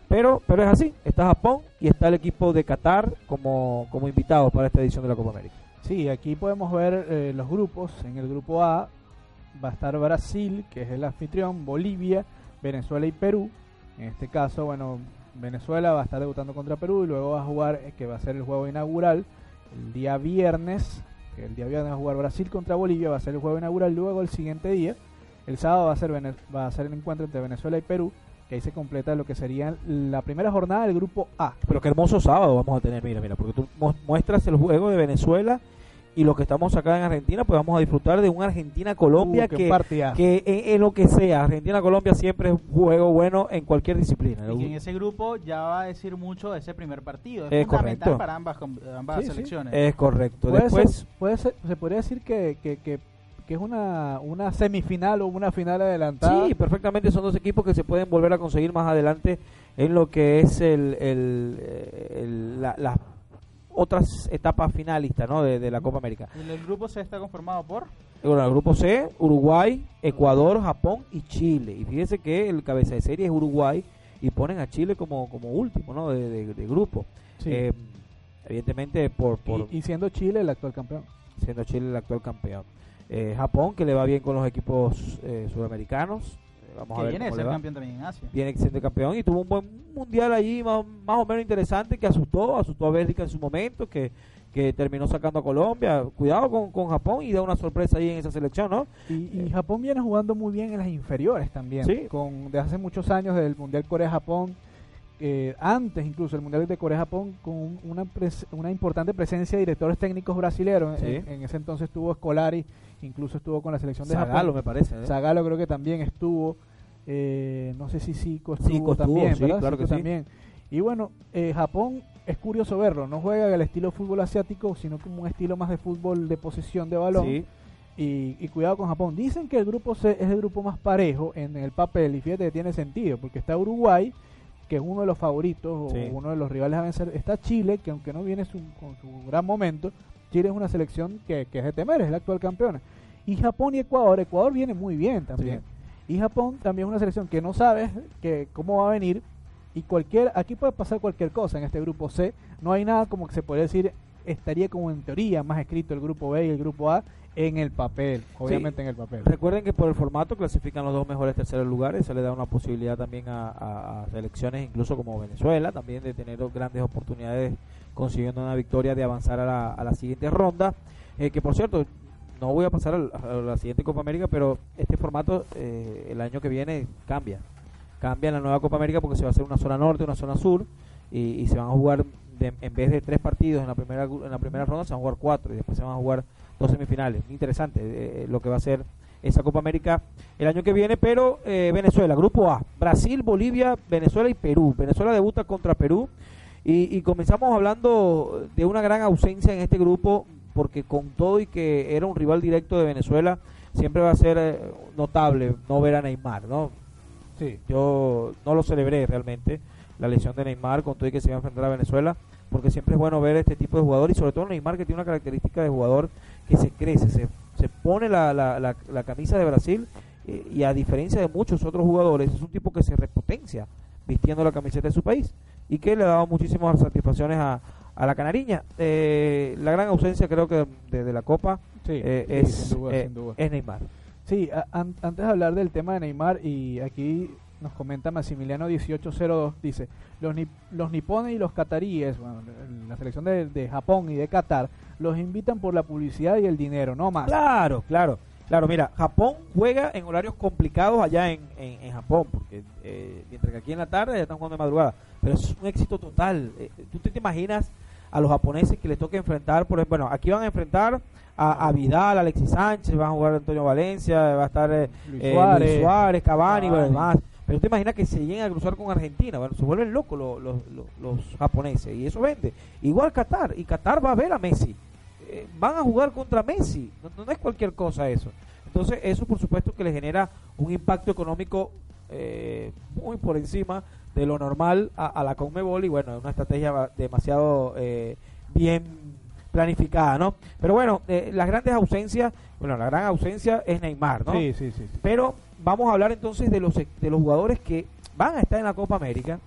Pero, pero es así, está Japón y está el equipo de Qatar como, como invitados para esta edición de la Copa América. Sí, aquí podemos ver eh, los grupos. En el grupo A va a estar Brasil, que es el anfitrión, Bolivia, Venezuela y Perú. En este caso, bueno, Venezuela va a estar debutando contra Perú y luego va a jugar, eh, que va a ser el juego inaugural, el día viernes, el día viernes va a jugar Brasil contra Bolivia, va a ser el juego inaugural, luego el siguiente día, el sábado va a ser, va a ser el encuentro entre Venezuela y Perú, que ahí se completa lo que sería la primera jornada del grupo A. Pero qué hermoso sábado vamos a tener, mira, mira, porque tú muestras el juego de Venezuela y los que estamos acá en Argentina, pues vamos a disfrutar de un Argentina-Colombia uh, que, que en, lo que sea, Argentina-Colombia siempre es un juego bueno en cualquier disciplina. Y en ese grupo ya va a decir mucho de ese primer partido. Es, fundamental para ambas, ambas selecciones. Es correcto. Después, puede se podría decir que, que, que es una, una semifinal o una final adelantada. Sí, perfectamente son dos equipos que se pueden volver a conseguir más adelante en lo que es el, el, el- la- las otras etapas finalistas ¿no? de, de la Copa América. El, el grupo C está conformado por Bueno, el grupo C, Uruguay, Ecuador, Japón y Chile. Y fíjese que el cabeza de serie es Uruguay y ponen a Chile como, como último ¿no? de, de- de grupo. Sí. Eh, evidentemente por, por y, y siendo Chile el actual campeón. siendo Chile el actual campeón. Eh, Japón, que le va bien con los equipos eh, sudamericanos. Vamos a que ver viene le ser campeón también en Asia. Viene siendo campeón y tuvo un buen mundial allí, más, más o menos interesante, que asustó, asustó a Bélgica en su momento, que, que terminó sacando a Colombia. Cuidado con, con Japón y da una sorpresa ahí en esa selección, ¿no? Y, y Japón viene jugando muy bien en las inferiores también. Sí. Con, de hace muchos años del Mundial Corea-Japón. Eh, antes incluso el Mundial de Corea-Japón con un- una, pres- una importante presencia de directores técnicos brasileños. Sí. En, en ese entonces estuvo Scolari, incluso estuvo con la selección de Zagalo, Japón. me parece. ¿eh? Zagalo creo que también estuvo. eh, no sé si Zico estuvo, Zico estuvo, también, sí, ¿verdad? claro Zico que sí. también. Y bueno, eh, Japón es curioso verlo. No juega el estilo fútbol asiático, sino como un estilo más de fútbol de posesión de balón. Sí. Y, y cuidado con Japón. Dicen que el grupo C es el grupo más parejo en el papel. Y fíjate que tiene sentido, porque está Uruguay, que es uno de los favoritos Sí. o uno de los rivales a vencer. Está Chile, que aunque no viene su- con su gran momento, Chile es una selección que, que es de temer, es la actual campeona. Y Japón y Ecuador. Ecuador viene muy bien también. Y Japón también es una selección que no sabes que cómo va a venir. Y cualquier, aquí puede pasar cualquier cosa en este grupo C. No hay nada como que se podría decir, estaría como en teoría más escrito el grupo B y el grupo A en el papel, obviamente en el papel. Recuerden que por el formato clasifican los dos mejores terceros lugares, se le da una posibilidad también a, a- selecciones, incluso como Venezuela, también de tener grandes oportunidades consiguiendo una victoria de avanzar a la, siguiente ronda. Eh, que por cierto, no voy a pasar a la siguiente Copa América, pero este formato eh, el año que viene cambia. Cambia en la nueva Copa América porque se va a hacer una zona norte, una zona sur, y se van a jugar, de- en vez de tres partidos en la primera en la primera ronda, se van a jugar cuatro, y después se van a jugar dos semifinales. Interesante eh, lo que va a ser esa Copa América el año que viene, pero eh, Venezuela, Grupo A, Brasil, Bolivia, Venezuela y Perú. Venezuela debuta contra Perú y, y comenzamos hablando de una gran ausencia en este grupo, porque con todo y que era un rival directo de Venezuela, siempre va a ser eh, notable no ver a Neymar, ¿no? Sí. Yo no lo celebré realmente, la lesión de Neymar, con todo y que se iba a enfrentar a Venezuela, porque siempre es bueno ver este tipo de jugador y sobre todo Neymar que tiene una característica de jugador que se crece, se, se pone la, la, la, la camisa de Brasil eh, y a diferencia de muchos otros jugadores, es un tipo que se repotencia vistiendo la camiseta de su país y que le ha dado muchísimas satisfacciones a, a la canariña. Eh, la gran ausencia creo que de, de la Copa Sí, eh, sí, es, sin duda, eh, sin duda. es Neymar. Sí, a- an- antes de hablar del tema de Neymar, y aquí nos comenta Maximiliano 1802, dice, los, ni- los nipones y los cataríes, bueno, la selección de, de Japón y de Qatar, los invitan por la publicidad y el dinero, no más. Claro, claro. Claro, mira, Japón juega en horarios complicados allá en, en, en Japón, porque eh, mientras que aquí en la tarde ya están jugando de madrugada, pero es un éxito total. Eh, ¿Tú te, te imaginas a los japoneses que les toca enfrentar, por ejemplo, bueno, aquí van a enfrentar a, a Vidal, Alexis Sánchez, van a jugar Antonio Valencia, va a estar eh, Luis eh, Suárez. Luis Suárez, Cavani, bueno, Cavani. demás. Pero te imaginas que se lleguen a cruzar con Argentina, bueno, se vuelven locos los, los, los, los japoneses y eso vende. Igual Qatar, y Qatar va a ver a Messi. Eh, van a jugar contra Messi, no, no es cualquier cosa eso. Entonces eso por supuesto que le genera un impacto económico eh, muy por encima de lo normal a, a la Conmebol y bueno, es una estrategia demasiado eh, bien planificada, ¿no? Pero bueno, eh, las grandes ausencias, bueno, la gran ausencia es Neymar, ¿no? Sí, sí, sí. sí. Pero vamos a hablar entonces de los de los jugadores que van a estar en la Copa América,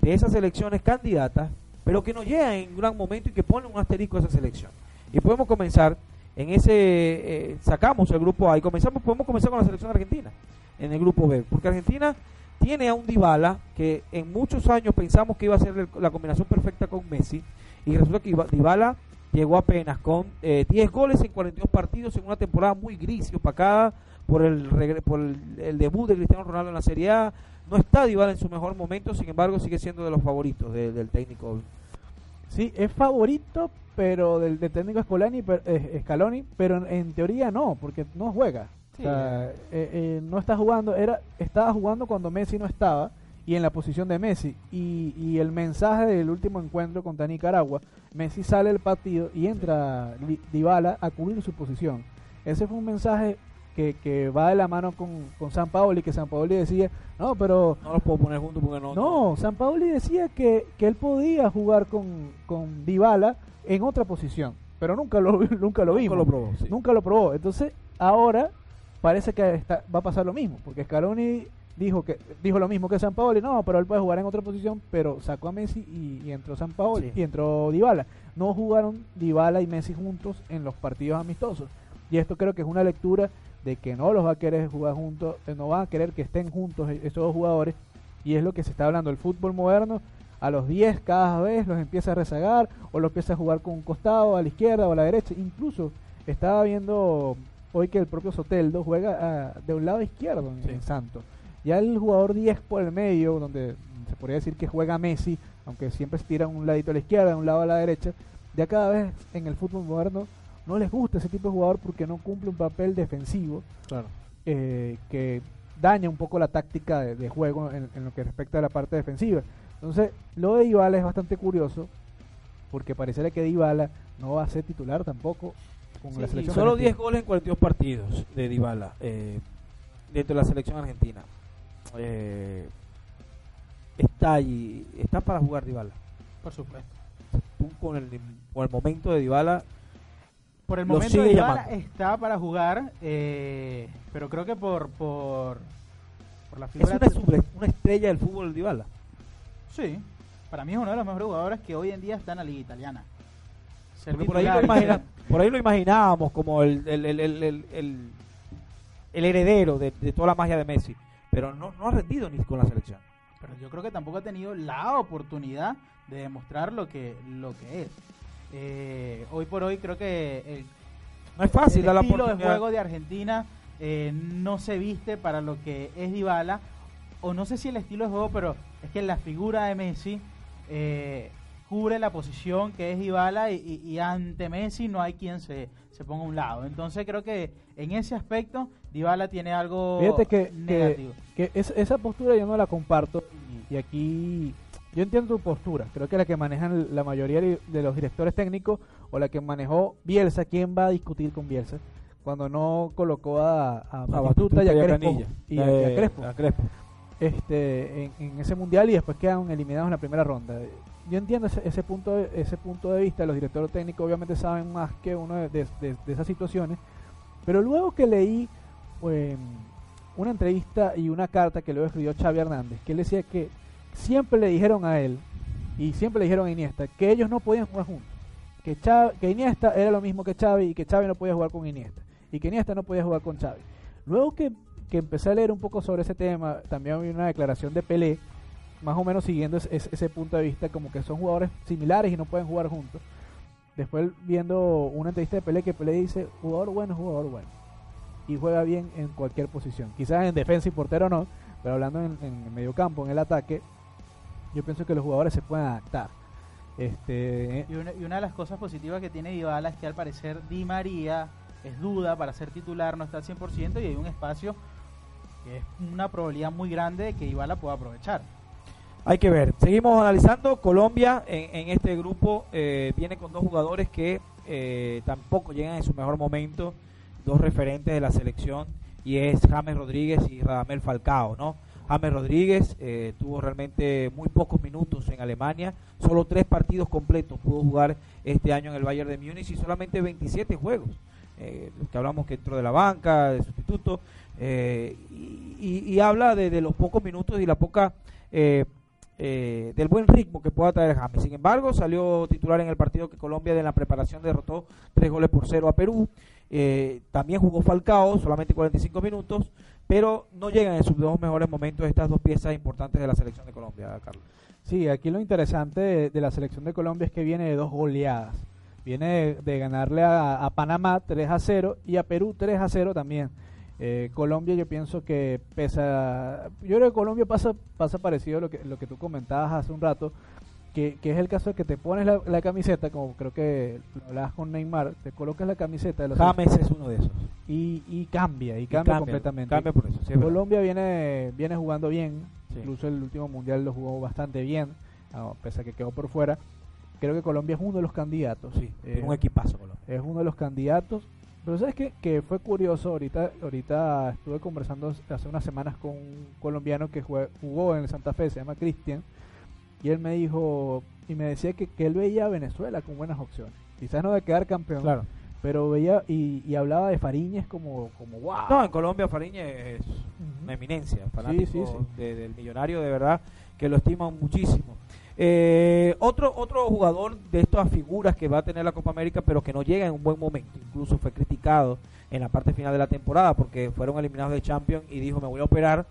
de esas selecciones candidatas, pero que no llegan en un gran momento y que ponen un asterisco a esa selección. Y podemos comenzar en ese eh, sacamos el grupo A y comenzamos podemos comenzar con la selección argentina en el grupo B, porque Argentina tiene a un Dybala que en muchos años pensamos que iba a ser la combinación perfecta con Messi y resulta que Dybala llegó apenas con eh, 10 goles en 42 partidos en una temporada muy gris y opacada por el, por el, el debut de Cristiano Ronaldo en la Serie A. No está Dybala en su mejor momento, sin embargo sigue siendo de los favoritos de- del técnico. Sí, es favorito, pero del, del técnico Scaloni, per- eh, Scaloni, pero en, en teoría no, porque no juega. Sí. O sea, eh, eh, no está jugando, era estaba jugando cuando Messi no estaba y en la posición de Messi. Y, y el mensaje del último encuentro contra Nicaragua, Messi sale del partido y entra Dybala a cubrir su posición. ese fue un mensaje que, que va de la mano con, con San Paoli, que San Paoli decía, no, pero No los puedo poner juntos porque no. no, San Paoli decía que, que él podía jugar con, con Dybala en otra posición, pero nunca lo, nunca lo Nunca vimos. lo probó. sí. Nunca lo probó. Entonces, ahora parece que está- va a pasar lo mismo, porque Scaloni dijo que dijo lo mismo que San Paoli, no, pero él puede jugar en otra posición, pero sacó a Messi y, y entró San Paoli Sí. y entró Dybala. No jugaron Dybala y Messi juntos en los partidos amistosos. Y esto creo que es una lectura de que no los va a querer jugar juntos, eh, no van a querer que estén juntos e- esos dos jugadores. Y es lo que se está hablando. El fútbol moderno a los 10 cada vez los empieza a rezagar o los empieza a jugar con un costado a la izquierda o a la derecha. Incluso estaba viendo hoy que el propio Soteldo juega ah, de un lado izquierdo en, Sí. en Santos. Ya el jugador 10 por el medio donde se podría decir que juega Messi aunque siempre se tira un ladito a la izquierda un lado a la derecha ya cada vez en el fútbol moderno no les gusta ese tipo de jugador porque no cumple un papel defensivo Claro. eh, que daña un poco la táctica de, de juego en, en lo que respecta a la parte defensiva. Entonces, lo de Dybala es bastante curioso porque pareciera que Dybala no va a ser titular tampoco con Sí, la y selección. solo argentina. 10 goles en 42 partidos de Dybala eh, dentro de la selección argentina. Eh, está allí, está para jugar Dybala. Por supuesto. Tú con el, con el momento de Dybala, Por el momento llamando. está para jugar, eh, pero creo que por por, por la es figura una, super- una estrella del fútbol Dybala. Sí, para mí es uno de los mejores jugadores que hoy en día está en la liga italiana. Por, ahí lo titular y imagina- ser- por ahí lo imaginábamos como el, el- el- el heredero de, de toda la magia de Messi. Pero no, no ha rendido ni con la selección. pero yo creo que tampoco ha tenido la oportunidad de demostrar lo que lo que es. Eh, hoy por hoy creo que el, No es fácil el la estilo de juego de Argentina eh, no se viste para lo que es Dybala. O no sé si el estilo de juego pero es que la figura de Messi eh, cubre la posición que es Dybala y, y- y ante Messi no hay quien se, se ponga a un lado. Entonces creo que en ese aspecto Dybala tiene algo Fíjate que, negativo. que es- esa postura yo no la comparto. Y aquí yo entiendo tu postura, creo que la que manejan la mayoría de los directores técnicos o la que manejó Bielsa, ¿quién va a discutir con Bielsa? Cuando no colocó a, a, A Batistuta y a Crespo, y a- y a Crespo. a Crespo. este, en, en ese mundial y después quedan eliminados en la primera ronda. Yo entiendo ese, ese punto de, ese punto de vista, los directores técnicos obviamente saben más que uno de, de- de- de esas situaciones, pero luego que leí eh, una entrevista y una carta que luego escribió Xavi Hernández, que él decía que siempre le dijeron a él y siempre le dijeron a Iniesta que ellos no podían jugar juntos, que, que Iniesta era lo mismo que Xavi y que Xavi no podía jugar con Iniesta y que Iniesta no podía jugar con Xavi. Luego que, que empecé a leer un poco sobre ese tema, también vi una declaración de Pelé, más o menos siguiendo ese, punto de vista, como que son jugadores similares y no pueden jugar juntos. Después viendo una entrevista de Pelé que Pelé dice, jugador bueno, jugador bueno. Y juega bien en cualquier posición. Quizás en defensa y portero no, pero hablando en, en medio campo, en el ataque, yo pienso que los jugadores se pueden adaptar. Este, y una, y una de las cosas positivas que tiene Dybala es que al parecer Di María es duda para ser titular, no está al 100% y hay un espacio que es una probabilidad muy grande de que Dybala pueda aprovechar. Hay que ver. Seguimos analizando. Colombia en, en este grupo eh, viene con dos jugadores que eh, tampoco llegan en su mejor momento, dos referentes de la selección, y es James Rodríguez y Radamel Falcao, ¿no? James Rodríguez eh, tuvo realmente muy pocos minutos en Alemania, solo tres partidos completos pudo jugar este año en el Bayern de Múnich y solamente 27 juegos. Eh, que hablamos que entró de la banca, de sustituto, eh, y, habla de, los pocos minutos y la poca del buen ritmo que pueda traer James. Sin embargo, salió titular en el partido que Colombia de la preparación derrotó tres goles por cero a Perú. También jugó Falcao, solamente 45 minutos, pero no llegan en sus dos mejores momentos estas dos piezas importantes de la selección de Colombia, Carlos. Sí, aquí lo interesante de, la selección de Colombia es que viene de dos goleadas. Viene de, ganarle a, a Panamá 3 a 0 y a Perú 3 a 0 también. Eh, Colombia yo pienso que pesa... Yo creo que Colombia pasa, pasa parecido a lo que, lo que tú comentabas hace un rato, que, que es el caso de que te pones la, la camiseta, como creo que lo hablabas con Neymar, te colocas la camiseta de los James es uno de esos. y, y cambia, y cambia, completamente. Cambia por eso. sí. Colombia viene, viene jugando bien, Sí. incluso el último mundial lo jugó bastante bien, a pesar que quedó por fuera. Creo que Colombia es uno de los candidatos. Sí, eh, un equipazo Colombia. es uno de los candidatos Pero sabes que, que fue curioso, ahorita, ahorita estuve conversando hace unas semanas con un colombiano que jugó en el Santa Fe, se llama Cristian, y él me dijo, y me decía que, que él veía a Venezuela con buenas opciones. Quizás no de quedar campeón, Claro. pero veía y, y hablaba de Fariñez como, como wow. No, en Colombia Fariñez es una eminencia, fanático sí, sí. de- del millonario, de verdad, que lo estiman muchísimo. Eh, otro otro jugador de estas figuras que va a tener la Copa América, pero que no llega en un buen momento, incluso fue criticado en la parte final de la temporada porque fueron eliminados de Champions y dijo me voy a operar,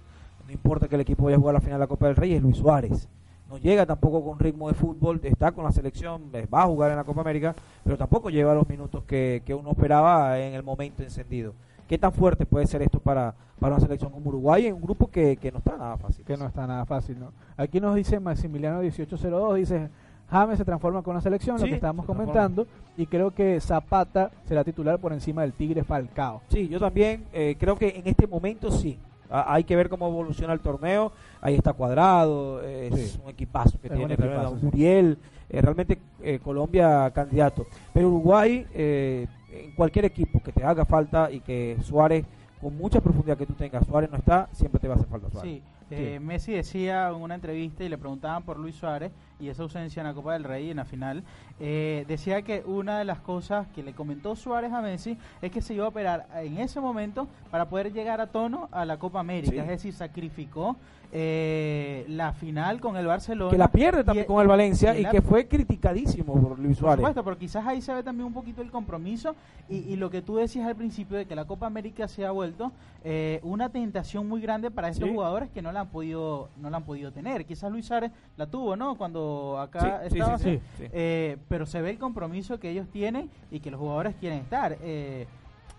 no importa que el equipo vaya a jugar la final de la Copa del Rey, es Luis Suárez. No llega tampoco con ritmo de fútbol, está con la selección, eh, va a jugar en la Copa América, pero tampoco lleva los minutos que, que uno esperaba en el momento encendido. ¿Qué tan fuerte puede ser esto para, para una selección como Uruguay en un grupo que, que no está nada fácil? que no está nada fácil, ¿no? Aquí nos dice Maximiliano 1802, dice James se transforma con la selección, lo que estábamos comentando, y creo que Zapata será titular por encima del Tigre Falcao. Sí, yo también eh, creo que en este momento sí. A- hay que ver cómo evoluciona el torneo. Ahí está Cuadrado, es Sí. un equipazo que Es tiene. equipazo. Muriel, eh, realmente eh, Colombia candidato. Pero Uruguay, eh, en cualquier equipo que te haga falta y que Suárez, con mucha profundidad que tú tengas, Suárez no está, siempre te va a hacer falta Suárez. Sí, eh, Messi decía en una entrevista y le preguntaban por Luis Suárez y esa ausencia en la Copa del Rey en la final, eh, decía que una de las cosas que le comentó Suárez a Messi es que se iba a operar en ese momento para poder llegar a tono a la Copa América, Sí. es decir, sacrificó eh, la final con el Barcelona. Que la pierde también Y- con el Valencia y que fue criticadísimo por Luis Por Suárez. supuesto, pero quizás ahí se ve también un poquito el compromiso y, y lo que tú decías al principio de que la Copa América se ha vuelto eh, una tentación muy grande para estos Sí. jugadores que no la han podido no la han podido tener. Quizás Luis Suárez la tuvo, ¿no? Cuando acá Sí, eh, pero se ve el compromiso que ellos tienen y que los jugadores quieren estar. Eh,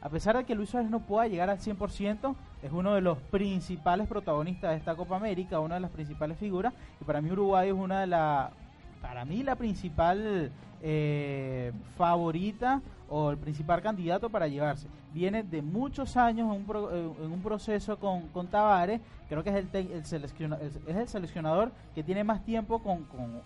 a pesar de que Luis Suárez no pueda llegar al 100%, es uno de los principales protagonistas de esta Copa América, una de las principales figuras, y para mí Uruguay es una de las, para mí la principal eh, favorita o el principal candidato para llevarse. Viene de muchos años en un, pro- eh, en un proceso con, con Tavares, creo que es el, te- el selecciona- el- es el seleccionador que tiene más tiempo con, con-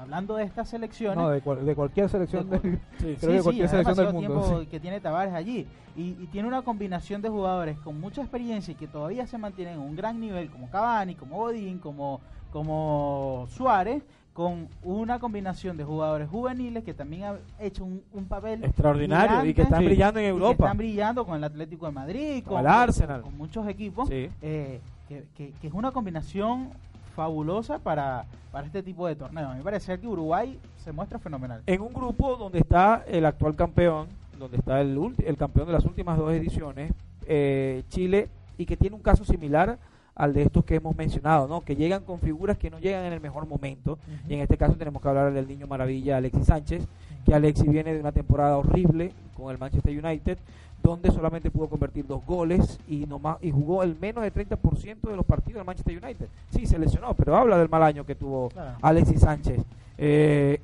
hablando de estas selecciones. No, de, cual- de cualquier selección, De de- Sí. creo Sí, que sí, cualquier es selección del demasiado mundo. tiempo que tiene Tavares allí y, y tiene una combinación de jugadores con mucha experiencia y que todavía se mantienen en un gran nivel como Cavani, como Godín, como como Suárez con una combinación de jugadores juveniles que también han hecho un, un papel Extraordinario y que están Sí. brillando en y que Europa. están brillando con el Atlético de Madrid, Con con, el Arsenal. con muchos equipos, Sí. eh, que, que- que es una combinación fabulosa para, para este tipo de torneos. A mí me parece que Uruguay se muestra fenomenal. en un grupo donde está el actual campeón, donde está el, ulti- el campeón de las últimas dos ediciones, eh, Chile, y que tiene un caso similar al de estos que hemos mencionado, ¿no? que llegan con figuras que no llegan en el mejor momento. Y en este caso tenemos que hablar del niño maravilla Alexis Sánchez, que Alexis viene de una temporada horrible con el Manchester United, donde solamente pudo convertir dos goles y no más, y jugó el menos del 30% de los partidos del Manchester United. Sí, se lesionó, pero habla del mal año que tuvo Claro. Alexis Sánchez. Eh,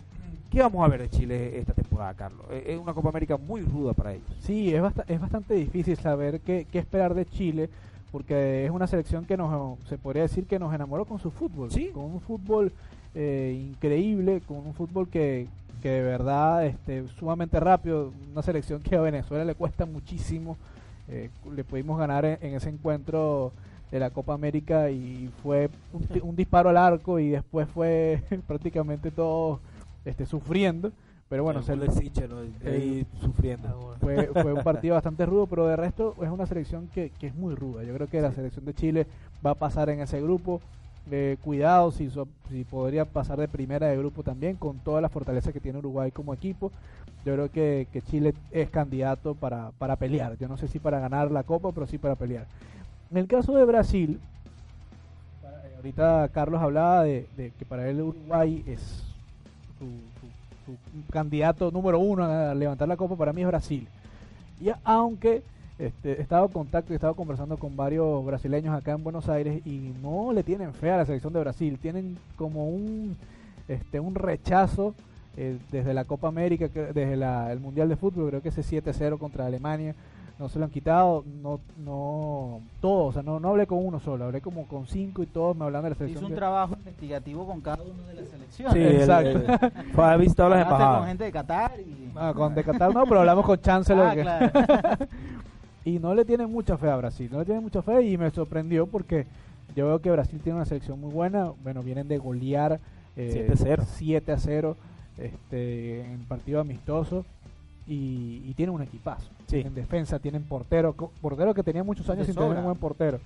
¿Qué vamos a ver de Chile esta temporada, Carlos? Eh, Es una Copa América muy ruda para ellos. Sí, es, bast- es bastante difícil saber qué, qué esperar de Chile, porque es una selección que nos, se podría decir que nos enamoró con su fútbol, Sí. con un fútbol eh, increíble, con un fútbol que, que de verdad este, sumamente rápido, una selección que a Venezuela le cuesta muchísimo, eh, le pudimos ganar en, en ese encuentro de la Copa América y fue un, un disparo al arco y después fue prácticamente todo este, sufriendo, pero bueno, se, Siche, ¿no? ahí sufriendo. fue, fue un partido bastante rudo, pero de resto es una selección que, que es muy ruda. Yo creo que la selección de Chile va a pasar en ese grupo. Eh, cuidado si, so- si podría pasar de primera de grupo también, con toda la fortaleza que tiene Uruguay como equipo. Yo creo que, que Chile es candidato para, para pelear. Yo no sé si para ganar la Copa, pero sí para pelear. En el caso de Brasil, para- eh, ahorita Carlos hablaba de, de que para él Uruguay es su, su- candidato número uno a levantar la copa para mí es Brasil. Y aunque este, he estado en contacto y he estado conversando con varios brasileños acá en Buenos Aires y no le tienen fe a la selección de Brasil, tienen como un este un rechazo eh, desde la Copa América, desde la- el Mundial de Fútbol, creo que ese 7-0 contra Alemania, no se lo han quitado, no, no, todos, o sea, no, no hablé con uno solo, hablé como con cinco y todos me hablan de la selección. Hizo un que- trabajo investigativo con cada uno de las selecciones. Sí, Exacto. fue a visitar las Hablaste con embajadas. gente de Qatar y Ah, con de Qatar no, pero hablamos con Chancellor. Ah, que- claro. y no le tiene mucha fe a Brasil, no le tiene mucha fe y me sorprendió porque yo veo que Brasil tiene una selección muy buena, bueno, vienen de golear eh, 7-0. 7 a 0 este, en partido amistoso y, y tienen un equipazo. Sí. En defensa tienen portero, portero que tenía muchos años De sin tener un buen portero.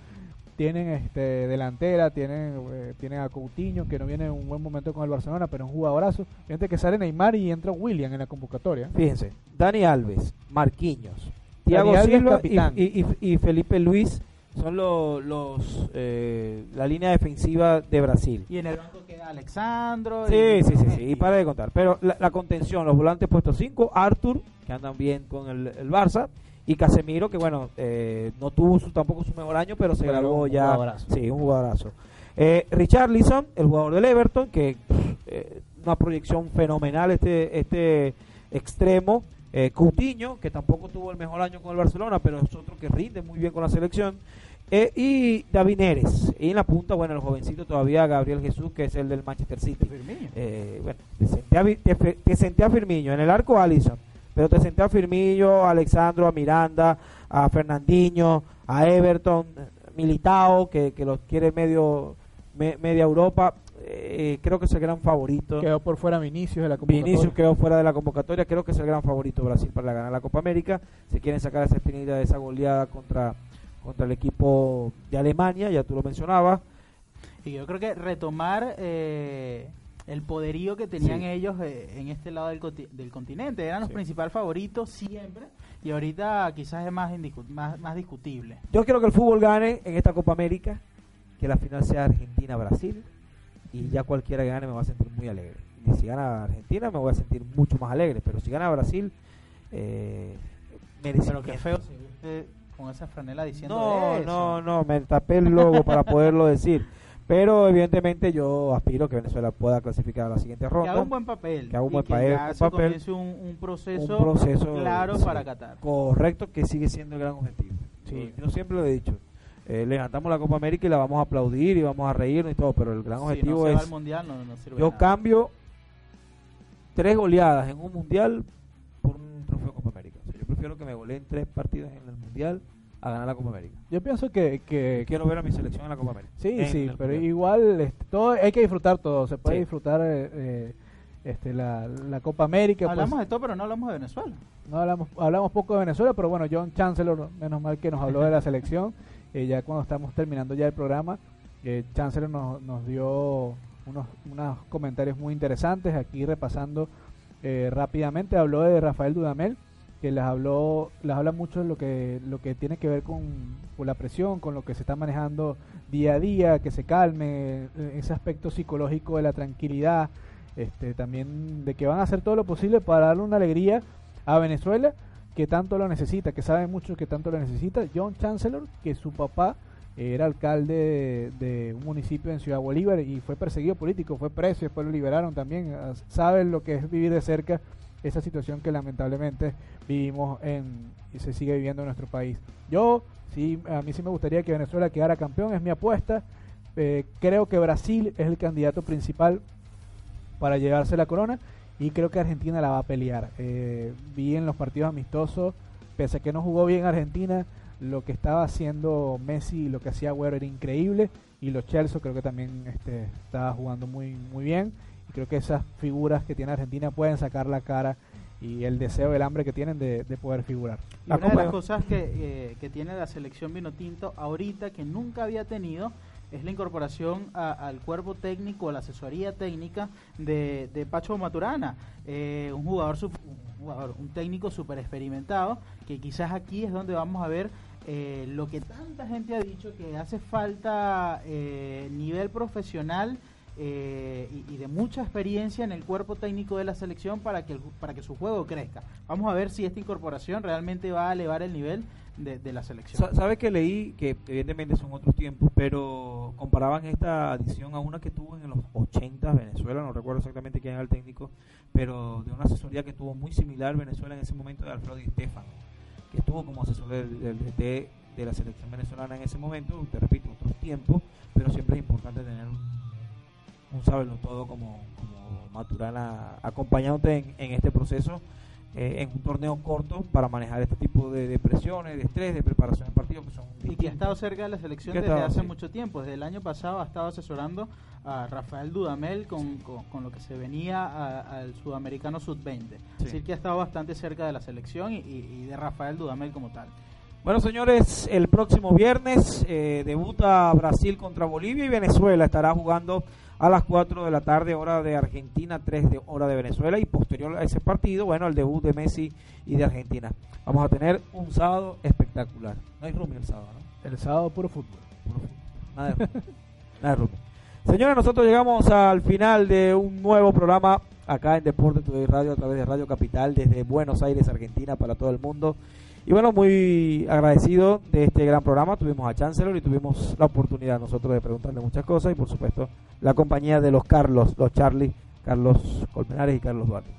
Tienen este delantera, tienen eh, tienen a Coutinho que no viene en un buen momento con el Barcelona, pero es un jugadorazo. Gente que sale Neymar y entra William en la convocatoria. Fíjense, Dani Alves, Marquinhos, Thiago Alves, Silva y, capitán. y- y- y Felipe Luis son lo- los eh, la línea defensiva de Brasil. Y en el banco Alexandro. Sí, y- sí, sí, sí, y para de contar. Pero la, la contención, los volantes puestos 5, Arthur, que andan bien con el, el Barça, y Casemiro, que bueno, eh, no tuvo su, tampoco su mejor año, pero se Pero graduó un ya. jugadorazo. Sí, un jugadorazo. Eh, Richarlison, el jugador del Everton, que eh, una proyección fenomenal este, este extremo. Eh, Coutinho, que tampoco tuvo el mejor año con el Barcelona, pero es otro que rinde muy bien con la selección. Eh, y David Neres. Y en la punta, bueno, el jovencito todavía, Gabriel Jesús, que es el del Manchester City. Eh, bueno, te senté, a, te, te senté a Firmino, en el arco Allison, pero te senté a Firmino, a Alexandro, a Miranda, a Fernandinho, a Everton, Militao, que, que los quiere medio me- media Europa. Eh, creo que es el gran favorito. Quedó por fuera Vinicius de la convocatoria. Vinicius quedó fuera de la convocatoria, creo que es el gran favorito Brasil para ganar la Copa América. Se quieren sacar esa espinita de esa goleada contra, contra el equipo de Alemania, ya tú lo mencionabas. Y yo creo que retomar eh, el poderío que tenían Sí. ellos eh, en este lado del, del continente. Eran los Sí. principales favoritos siempre. Y ahorita quizás es más, más, más discutible. Yo quiero que el fútbol gane en esta Copa América, que la final sea Argentina-Brasil, y ya cualquiera que gane me va a sentir muy alegre. Y si gana Argentina me voy a sentir mucho más alegre, pero si gana Brasil, eh, Pero qué feo viste con esa franela diciendo No, eso. no, no, me tapé el logo para poderlo decir. Pero evidentemente yo aspiro que Venezuela pueda clasificar a la siguiente Que ronda. haga un buen papel. Que haga un buen que papel- ya se papel. comience un, un proceso, un proceso claro sí, para Qatar. Correcto, que sigue siendo el gran objetivo. Sí. Yo siempre lo he dicho. Eh, levantamos la Copa América y la vamos a aplaudir y vamos a reírnos y todo, pero el gran Si objetivo no se va es al mundial, no, no sirve yo nada. cambio tres goleadas en un mundial prefiero que me goleen tres partidos en el mundial a ganar la Copa América. Yo pienso que, que Quiero ver a mi selección en la Copa América. sí, En sí, pero mundial. igual este, todo hay que disfrutar todo. Se puede Sí. disfrutar eh, eh, este la, la Copa América. pues, Hablamos de todo, pero no hablamos de Venezuela. no hablamos hablamos poco de Venezuela, pero bueno, John Chancellor, menos mal que nos habló de la selección. Eh, ya cuando estamos terminando ya el programa, eh, Chancellor nos, nos dio unos, unos comentarios muy interesantes. Aquí repasando eh, rápidamente, habló de Rafael Dudamel, que les habló, les habla mucho de lo que, lo que tiene que ver con, con la presión, con lo que se está manejando día a día, que se calme, eh, ese aspecto psicológico de la tranquilidad, este, también de que van a hacer todo lo posible para darle una alegría a Venezuela que tanto lo necesita, que sabe mucho que tanto lo necesita. John Chancellor, que su papá era alcalde de, de un municipio en Ciudad Bolívar y fue perseguido político, fue preso y después lo liberaron también. Ah, Sabe lo que es vivir de cerca esa situación que lamentablemente vivimos en y se sigue viviendo en nuestro país. Yo, sí, a mí sí me gustaría que Venezuela quedara campeón, es mi apuesta. Eh, creo que Brasil es el candidato principal para llevarse la corona y creo que Argentina la va a pelear. Eh, vi en los partidos amistosos, pese a que no jugó bien Argentina, lo que estaba haciendo Messi y lo que hacía Agüero era increíble y los Chelsea creo que también este, estaba jugando muy muy bien creo que esas figuras que tiene Argentina pueden sacar la cara y el deseo, el hambre que tienen de, de poder figurar. Y La una de las cosas que, eh, que tiene la selección Vinotinto ahorita que nunca había tenido es la incorporación a- al cuerpo técnico, a la asesoría técnica de, de Pacho Maturana, eh, un jugador, sup- un jugador, un técnico súper experimentado, que quizás aquí es donde vamos a ver eh, lo que tanta gente ha dicho, que hace falta eh, nivel profesional eh, y, y de mucha experiencia en el cuerpo técnico de la selección para que, el para que su juego crezca. Vamos a ver si esta incorporación realmente va a elevar el nivel de, de la selección. Sa- ¿Sabes que leí que evidentemente son otros tiempos, pero comparaban esta adición a una que tuvo en los 80 Venezuela, no recuerdo exactamente quién era el técnico, pero de una asesoría que tuvo muy similar Venezuela en ese momento de Alfredo Di Stefano, que estuvo como asesor del, del DT de la selección venezolana en ese momento, te repito, otros tiempos, pero siempre es importante tener un, un saberlo todo como, como Maturana acompañándote en, en este proceso eh, en un torneo corto para manejar este tipo de, de presiones, de estrés, de preparación de partidos que son Y que ha estado cerca de la selección desde estado, hace sí. mucho tiempo. Desde el año pasado ha estado asesorando a Rafael Dudamel con, con- con lo que se venía al sudamericano sub-20. Sí. Es decir, que ha estado bastante cerca de la selección y de Rafael Dudamel como tal. Bueno, señores, el próximo viernes eh, debuta Brasil contra Bolivia y Venezuela estará jugando a las 4 de la tarde, hora de Argentina, 3 de hora de Venezuela y posterior a ese partido, bueno, el debut de Messi y de Argentina. Vamos a tener un sábado espectacular. No hay rumi el sábado, ¿no? El sábado puro fútbol. Nada de rumi. Nada de rumi. Señores, nosotros llegamos al final de un nuevo programa acá en Deporte Today Radio a través de Radio Capital desde Buenos Aires, Argentina, para todo el mundo. Y bueno, muy agradecido de este gran programa. Tuvimos a Chancellor y tuvimos la oportunidad nosotros de preguntarle muchas cosas y por supuesto la compañía de los Carlos, los Charlie, Carlos Colmenares y Carlos Duarte.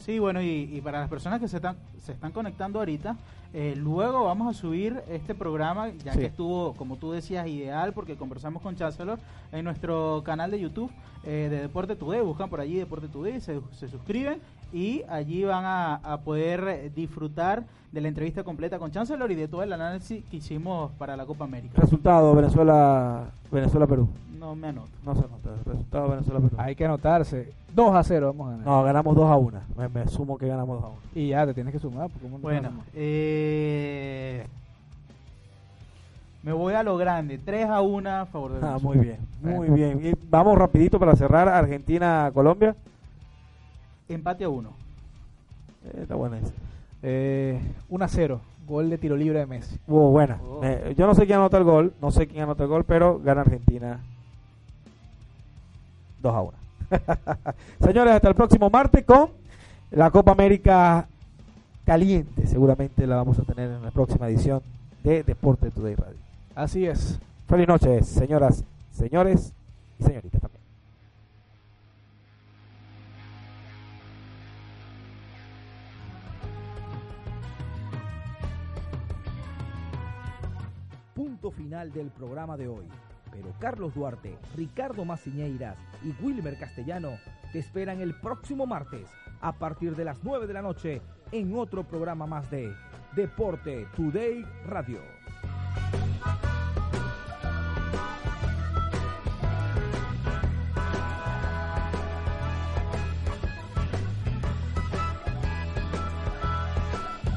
Sí, bueno, y, y para las personas que se están, se están conectando ahorita, eh, luego vamos a subir este programa, ya Sí. que estuvo, como tú decías, ideal, porque conversamos con Chancellor en nuestro canal de YouTube eh, de Deporte Today. Buscan por allí Deporte Today, se, se suscriben y allí van a, a poder disfrutar de la entrevista completa con Chancellor y de todo el análisis que hicimos para la Copa América. Resultado Venezuela Venezuela Perú. No me anoto. No se nota. Resultado Venezuela Perú. Hay que anotarse. 2 a 0 vamos a ganar. No, ganamos 2 a 1. Me, me sumo que ganamos 2 a 1. Y ya te tienes que sumar. Porque ¿cómo no Bueno, eh, me voy a lo grande, 3 a 1 a favor de Ah, Venezuela. muy bien, muy bien. Y vamos rapidito para cerrar Argentina-Colombia. Empate a 1. Eh, está buena esa. Eh, 1 a 0. Gol de tiro libre de Messi. Hubo buena. Oh. Eh, yo no sé quién anota el gol, no sé quién anota el gol, pero gana Argentina 2 a 1. Señores, hasta el próximo martes con la Copa América caliente. Seguramente la vamos a tener en la próxima edición de Deporte Today Radio. Así es. Feliz noche, señoras, señores y señoritas también. Final del programa de hoy. Pero Carlos Duarte, Ricardo Maciñeiras y Wilmer Castellano te esperan el próximo martes a partir de las 9 de la noche en otro programa más de Deporte Today Radio.